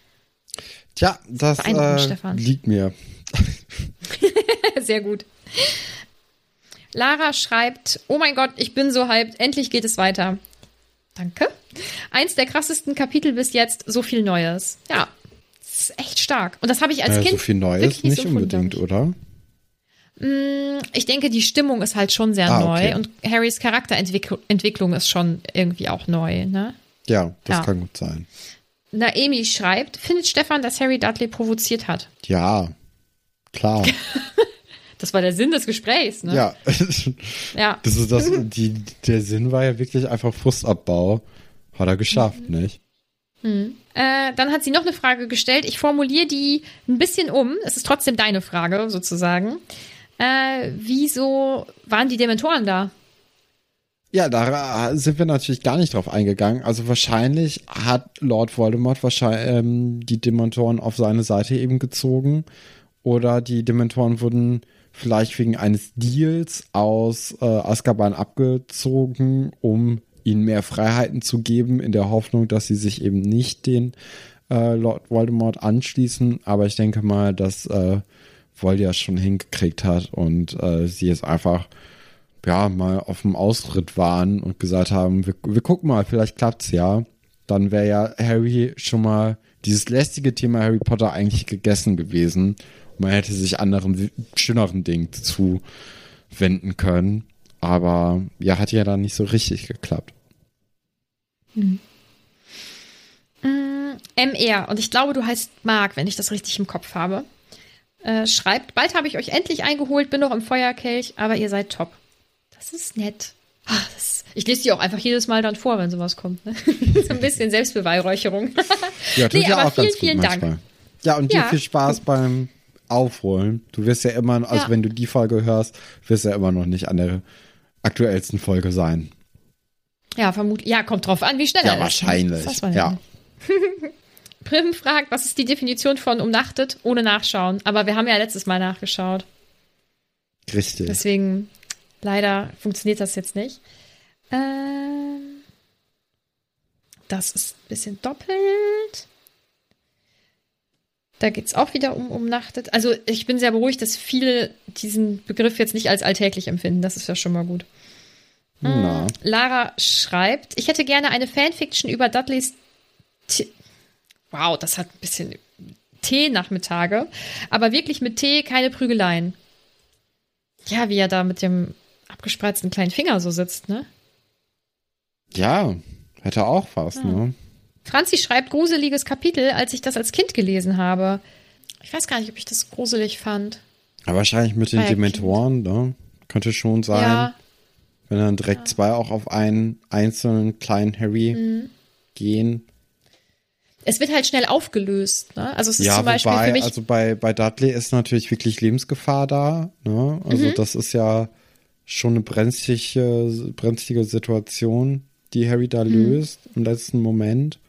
[SPEAKER 2] Tja, das äh,
[SPEAKER 1] Stefan.
[SPEAKER 2] liegt mir. <laughs>
[SPEAKER 1] Sehr gut. Lara schreibt, oh mein Gott, ich bin so hyped, endlich geht es weiter. Danke. Eins der krassesten Kapitel bis jetzt, so viel Neues. Ja, das ist echt stark. Und das habe ich als
[SPEAKER 2] Naja,
[SPEAKER 1] Kind
[SPEAKER 2] so viel Neues nicht
[SPEAKER 1] so
[SPEAKER 2] unbedingt, oder?
[SPEAKER 1] Ich. Ich denke, die Stimmung ist halt schon sehr
[SPEAKER 2] Ah,
[SPEAKER 1] neu
[SPEAKER 2] okay.
[SPEAKER 1] und Harrys Charakterentwicklung ist schon irgendwie auch neu, ne?
[SPEAKER 2] Ja, das
[SPEAKER 1] Ja.
[SPEAKER 2] kann gut sein.
[SPEAKER 1] Naemi schreibt, findet Stefan, dass Harry Dudley provoziert hat?
[SPEAKER 2] Ja, klar. <laughs>
[SPEAKER 1] Das war der Sinn des Gesprächs, ne?
[SPEAKER 2] ja. <laughs>
[SPEAKER 1] Ja.
[SPEAKER 2] Das ist das, die, der Sinn war ja wirklich einfach Frustabbau. Hat er geschafft,
[SPEAKER 1] Mhm.
[SPEAKER 2] nicht?
[SPEAKER 1] Äh, dann hat sie noch eine Frage gestellt. Ich formuliere die ein bisschen um. Es ist trotzdem deine Frage, sozusagen. Äh, wieso waren die Dementoren da?
[SPEAKER 2] Ja, da sind wir natürlich gar nicht drauf eingegangen. Also wahrscheinlich hat Lord Voldemort wahrscheinlich ähm, die Dementoren auf seine Seite eben gezogen. Oder die Dementoren wurden vielleicht wegen eines Deals aus äh, Azkaban abgezogen, um ihnen mehr Freiheiten zu geben, in der Hoffnung, dass sie sich eben nicht den äh, Lord Voldemort anschließen. Aber ich denke mal, dass äh, Voldia schon hingekriegt hat und äh, sie jetzt einfach ja, mal auf dem Ausritt waren und gesagt haben, wir, wir gucken mal, vielleicht klappt's ja. Dann wäre ja Harry schon mal dieses lästige Thema Harry Potter eigentlich gegessen gewesen. Man hätte sich anderen, schöneren Dingen zuwenden können. Aber ja, hat ja dann nicht so richtig geklappt.
[SPEAKER 1] Hm. MR, und ich glaube, du heißt Marc, wenn ich das richtig im Kopf habe, äh, schreibt, bald habe ich euch endlich eingeholt, bin noch im Feuerkelch, aber ihr seid top. Das ist nett. Ach, das, ich lese die auch einfach jedes Mal dann vor, wenn sowas kommt. Ne? <laughs> so ein bisschen Selbstbeweihräucherung.
[SPEAKER 2] ja, tut nee, ja aber auch vielen, ganz gut vielen manchmal. Dank. Ja, und dir ja. viel Spaß beim Aufholen. Du wirst ja immer, also ja. wenn du die Folge hörst, wirst du ja immer noch nicht an der aktuellsten Folge sein.
[SPEAKER 1] Ja, vermutlich. Ja, kommt drauf an, wie schnell
[SPEAKER 2] ja, er ist. Wahrscheinlich. Ja,
[SPEAKER 1] wahrscheinlich. <laughs> Prim fragt, was ist die Definition von umnachtet ohne Nachschauen? Aber wir haben ja letztes Mal nachgeschaut.
[SPEAKER 2] Richtig.
[SPEAKER 1] Deswegen, leider funktioniert das jetzt nicht. Ähm, das ist ein bisschen doppelt. Da geht es auch wieder um umnachtet. Also ich bin sehr beruhigt, dass viele diesen Begriff jetzt nicht als alltäglich empfinden. Das ist ja schon mal gut. Na. Lara schreibt, ich hätte gerne eine Fanfiction über Dudleys wow, das hat ein bisschen Tee-Nachmittage. Aber wirklich mit Tee keine Prügeleien. Ja, wie er da mit dem abgespreizten kleinen Finger so sitzt, ne?
[SPEAKER 2] Ja, hätte auch was, ja. ne?
[SPEAKER 1] Franzi schreibt gruseliges Kapitel, als ich das als Kind gelesen habe. Ich weiß gar nicht, ob ich das gruselig fand.
[SPEAKER 2] Aber wahrscheinlich mit den Bei Dementoren, ne? Könnte schon sein. Ja. Wenn dann direkt ja. zwei auch auf einen einzelnen kleinen Harry mhm. gehen
[SPEAKER 1] es wird halt schnell aufgelöst. Ne? Also es ist
[SPEAKER 2] ja,
[SPEAKER 1] zum Beispiel
[SPEAKER 2] wobei,
[SPEAKER 1] für mich.
[SPEAKER 2] Also bei, bei Dudley ist natürlich wirklich Lebensgefahr da. Ne? Also mhm. das ist ja schon eine brenzlige, brenzlige Situation, die Harry da mhm. löst im letzten Moment.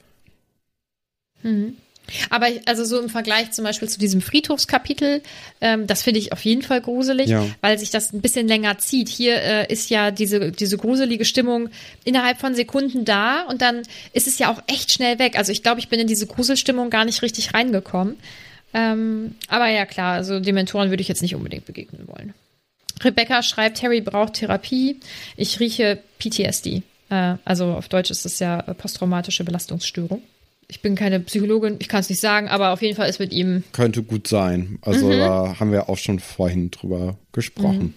[SPEAKER 1] Mhm. Aber also so im Vergleich zum Beispiel zu diesem Friedhofskapitel, ähm, das finde ich auf jeden Fall gruselig, ja. weil sich das ein bisschen länger zieht. Hier äh, ist ja diese, diese gruselige Stimmung innerhalb von Sekunden da und dann ist es ja auch echt schnell weg. Also ich glaube, ich bin in diese Gruselstimmung gar nicht richtig reingekommen. Ähm, aber ja, klar, also Dementoren würde ich jetzt nicht unbedingt begegnen wollen. Rebecca schreibt, Harry braucht Therapie. Ich rieche PTSD. Äh, also auf Deutsch ist es ja posttraumatische Belastungsstörung ich bin keine Psychologin, ich kann es nicht sagen, aber auf jeden Fall ist mit ihm.
[SPEAKER 2] Könnte gut sein. Also mhm. da haben wir auch schon vorhin drüber gesprochen.
[SPEAKER 1] Mhm.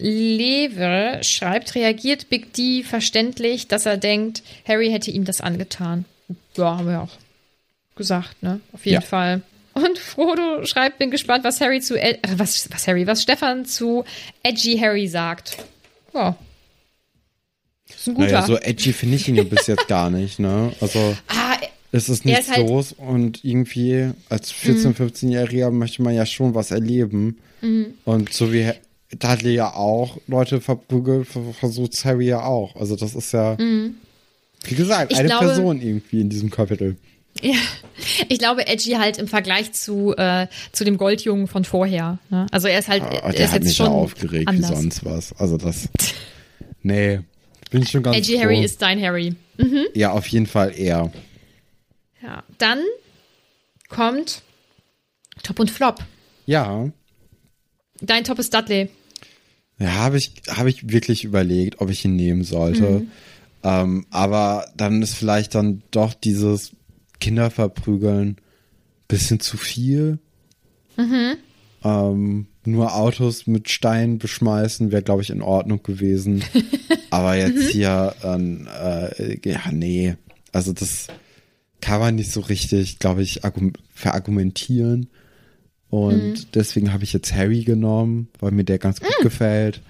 [SPEAKER 1] Lever schreibt, reagiert Big D verständlich, dass er denkt, Harry hätte ihm das angetan. Ja, haben wir auch gesagt, ne? Auf jeden ja. Fall. Und Frodo schreibt, bin gespannt, was Harry zu äh, was, was Harry, was Stefan zu Edgy Harry sagt. Ja.
[SPEAKER 2] Ist ein guter. Naja, so edgy finde ich ihn ja bis jetzt gar nicht, ne? Also.
[SPEAKER 1] Ah,
[SPEAKER 2] es ist nichts ist halt los und irgendwie als 14-, 15-Jähriger mhm. möchte man ja schon was erleben. Mhm. Und so wie Dudley ja auch Leute verprügelt, versucht Harry ja auch. Also das ist ja, mhm. wie gesagt, ich eine glaube, Person irgendwie in diesem Kapitel.
[SPEAKER 1] Ja, ich glaube, Edgy halt im Vergleich zu, äh, zu dem Goldjungen von vorher. Ne? Also er ist halt,
[SPEAKER 2] oh,
[SPEAKER 1] der
[SPEAKER 2] ist hat
[SPEAKER 1] mich schon
[SPEAKER 2] ja aufgeregt anders. wie sonst was. Also das, <laughs> nee, bin ich schon ganz
[SPEAKER 1] Edgy
[SPEAKER 2] froh.
[SPEAKER 1] Harry ist dein Harry. Mhm.
[SPEAKER 2] Ja, auf jeden Fall eher.
[SPEAKER 1] Ja, dann kommt Top und Flop.
[SPEAKER 2] Ja.
[SPEAKER 1] Dein Top ist Dudley.
[SPEAKER 2] Ja, habe ich, hab ich wirklich überlegt, ob ich ihn nehmen sollte. Mhm. Ähm, aber dann ist vielleicht dann doch dieses Kinderverprügeln bisschen zu viel. Mhm. Ähm, nur Autos mit Steinen beschmeißen wäre, glaube ich, in Ordnung gewesen. <laughs> aber jetzt mhm. hier, äh, ja, nee. Also das, kann man nicht so richtig, glaube ich, verargumentieren. Und mhm. deswegen habe ich jetzt Harry genommen, weil mir der ganz gut mhm. gefällt.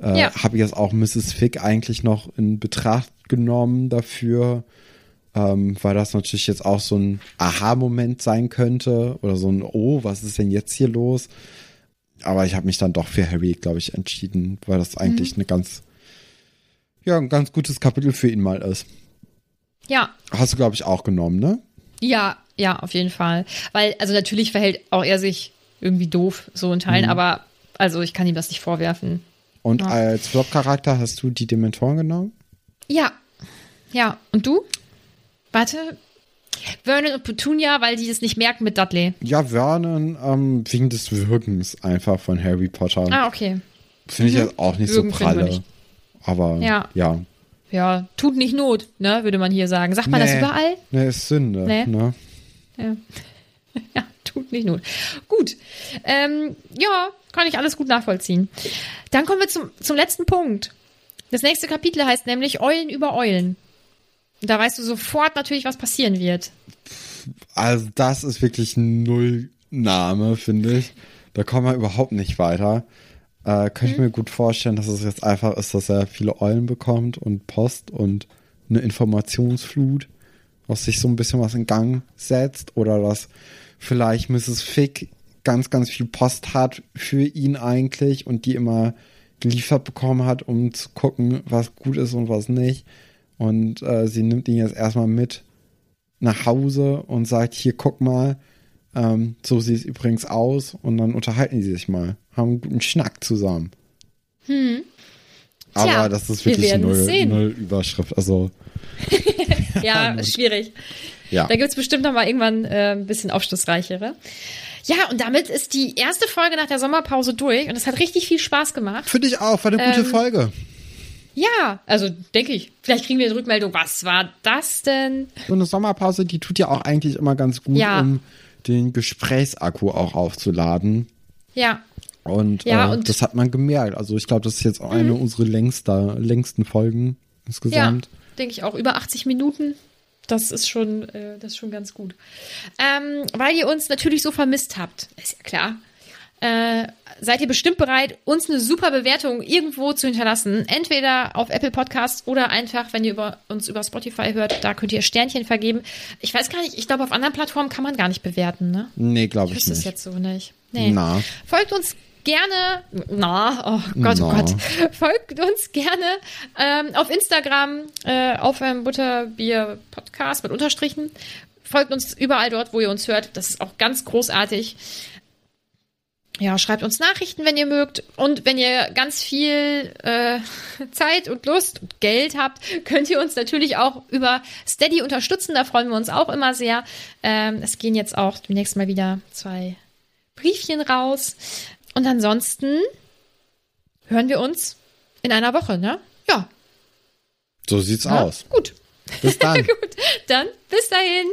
[SPEAKER 2] Äh, ja. Habe ich jetzt auch Mrs. Fick eigentlich noch in Betracht genommen dafür, ähm, weil das natürlich jetzt auch so ein Aha-Moment sein könnte oder so ein Oh, was ist denn jetzt hier los? Aber ich habe mich dann doch für Harry, glaube ich, entschieden, weil das eigentlich mhm. eine ganz, ja, ein ganz gutes Kapitel für ihn mal ist.
[SPEAKER 1] Ja.
[SPEAKER 2] Hast du, glaube ich, auch genommen, ne?
[SPEAKER 1] Ja, ja, auf jeden Fall. Weil, also natürlich verhält auch er sich irgendwie doof, so in Teilen, mhm. aber also ich kann ihm das nicht vorwerfen.
[SPEAKER 2] Und ja. als Flop-Charakter hast du die Dementoren genommen?
[SPEAKER 1] Ja. Ja. Und du? Warte. Vernon und Petunia, weil die das nicht merken mit Dudley.
[SPEAKER 2] Ja, Vernon ähm, wegen des Wirkens einfach von Harry Potter.
[SPEAKER 1] Ah, okay.
[SPEAKER 2] Finde ich mhm. jetzt auch nicht Wirken so pralle. Aber ja. ja
[SPEAKER 1] ja, tut nicht Not, ne, würde man hier sagen. Sagt man nee. das überall?
[SPEAKER 2] Nee, ist Sünde. Nee. Ne?
[SPEAKER 1] Ja. <laughs> ja, Tut nicht not. Gut. Ähm, ja, kann ich alles gut nachvollziehen. Dann kommen wir zum, zum letzten Punkt. Das nächste Kapitel heißt nämlich Eulen über Eulen. Und da weißt du sofort natürlich, was passieren wird.
[SPEAKER 2] Also das ist wirklich ein Nullname, finde ich. Da kommen wir überhaupt nicht weiter. Äh, könnte ich mir gut vorstellen, dass es jetzt einfach ist, dass er viele Eulen bekommt und Post und eine Informationsflut, was sich so ein bisschen was in Gang setzt oder dass vielleicht Mrs. Fick ganz, ganz viel Post hat für ihn eigentlich und die immer geliefert bekommen hat, um zu gucken, was gut ist und was nicht. Und äh, sie nimmt ihn jetzt erstmal mit nach Hause und sagt, hier, guck mal, ähm, so sieht es übrigens aus. Und dann unterhalten sie sich mal, haben einen guten Schnack zusammen.
[SPEAKER 1] Hm.
[SPEAKER 2] Aber
[SPEAKER 1] Tja,
[SPEAKER 2] das ist
[SPEAKER 1] wir
[SPEAKER 2] wirklich
[SPEAKER 1] werden
[SPEAKER 2] null, null Überschrift. Also, <laughs>
[SPEAKER 1] Ja, <laughs> schwierig.
[SPEAKER 2] ja.
[SPEAKER 1] Da gibt's bestimmt noch mal irgendwann äh, ein bisschen aufschlussreichere. Ja, und damit ist die erste Folge nach der Sommerpause durch und es hat richtig viel Spaß gemacht.
[SPEAKER 2] Finde ich auch, war eine gute
[SPEAKER 1] Ähm,
[SPEAKER 2] Folge.
[SPEAKER 1] Ja, also denke ich. Vielleicht kriegen wir eine Rückmeldung. Was war das denn?
[SPEAKER 2] So eine Sommerpause, die tut ja auch eigentlich immer ganz gut,
[SPEAKER 1] Ja.
[SPEAKER 2] um den Gesprächsakku auch aufzuladen.
[SPEAKER 1] Ja,
[SPEAKER 2] Und,
[SPEAKER 1] Ja,
[SPEAKER 2] äh,
[SPEAKER 1] und-
[SPEAKER 2] das hat man gemerkt. Also ich glaube, das ist jetzt auch eine unserer längster, längsten Folgen insgesamt.
[SPEAKER 1] ja, denke ich auch. Über 80 Minuten. Das ist schon, äh, das ist schon ganz gut. Ähm, weil ihr uns natürlich so vermisst habt, ist ja klar. Äh, seid ihr bestimmt bereit, uns eine super Bewertung irgendwo zu hinterlassen. Entweder auf Apple Podcasts oder einfach, wenn ihr über, uns über Spotify hört, da könnt ihr Sternchen vergeben. Ich weiß gar nicht, ich glaube, auf anderen Plattformen kann man gar nicht bewerten, ne?
[SPEAKER 2] Nee, glaube
[SPEAKER 1] Ich
[SPEAKER 2] ich
[SPEAKER 1] wüsste es
[SPEAKER 2] nicht.
[SPEAKER 1] jetzt so nicht. Nee.
[SPEAKER 2] Na.
[SPEAKER 1] Folgt uns gerne, na, oh Gott, oh
[SPEAKER 2] Na.
[SPEAKER 1] Gott, <laughs> folgt uns gerne ähm, auf Instagram, äh, auf einem Butterbier Podcast mit Unterstrichen. Folgt uns überall dort, wo ihr uns hört. Das ist auch ganz großartig. Ja, schreibt uns Nachrichten, wenn ihr mögt. Und wenn ihr ganz viel äh, <laughs> Zeit und Lust und Geld habt, <laughs> könnt ihr uns natürlich auch über Steady unterstützen. Da freuen wir uns auch immer sehr. Ähm, es gehen jetzt auch demnächst mal wieder zwei Briefchen raus. Und ansonsten hören wir uns in einer Woche, ne? Ja.
[SPEAKER 2] So sieht's
[SPEAKER 1] ja?
[SPEAKER 2] aus.
[SPEAKER 1] Gut.
[SPEAKER 2] Bis dann. <laughs>
[SPEAKER 1] Gut. Dann bis dahin.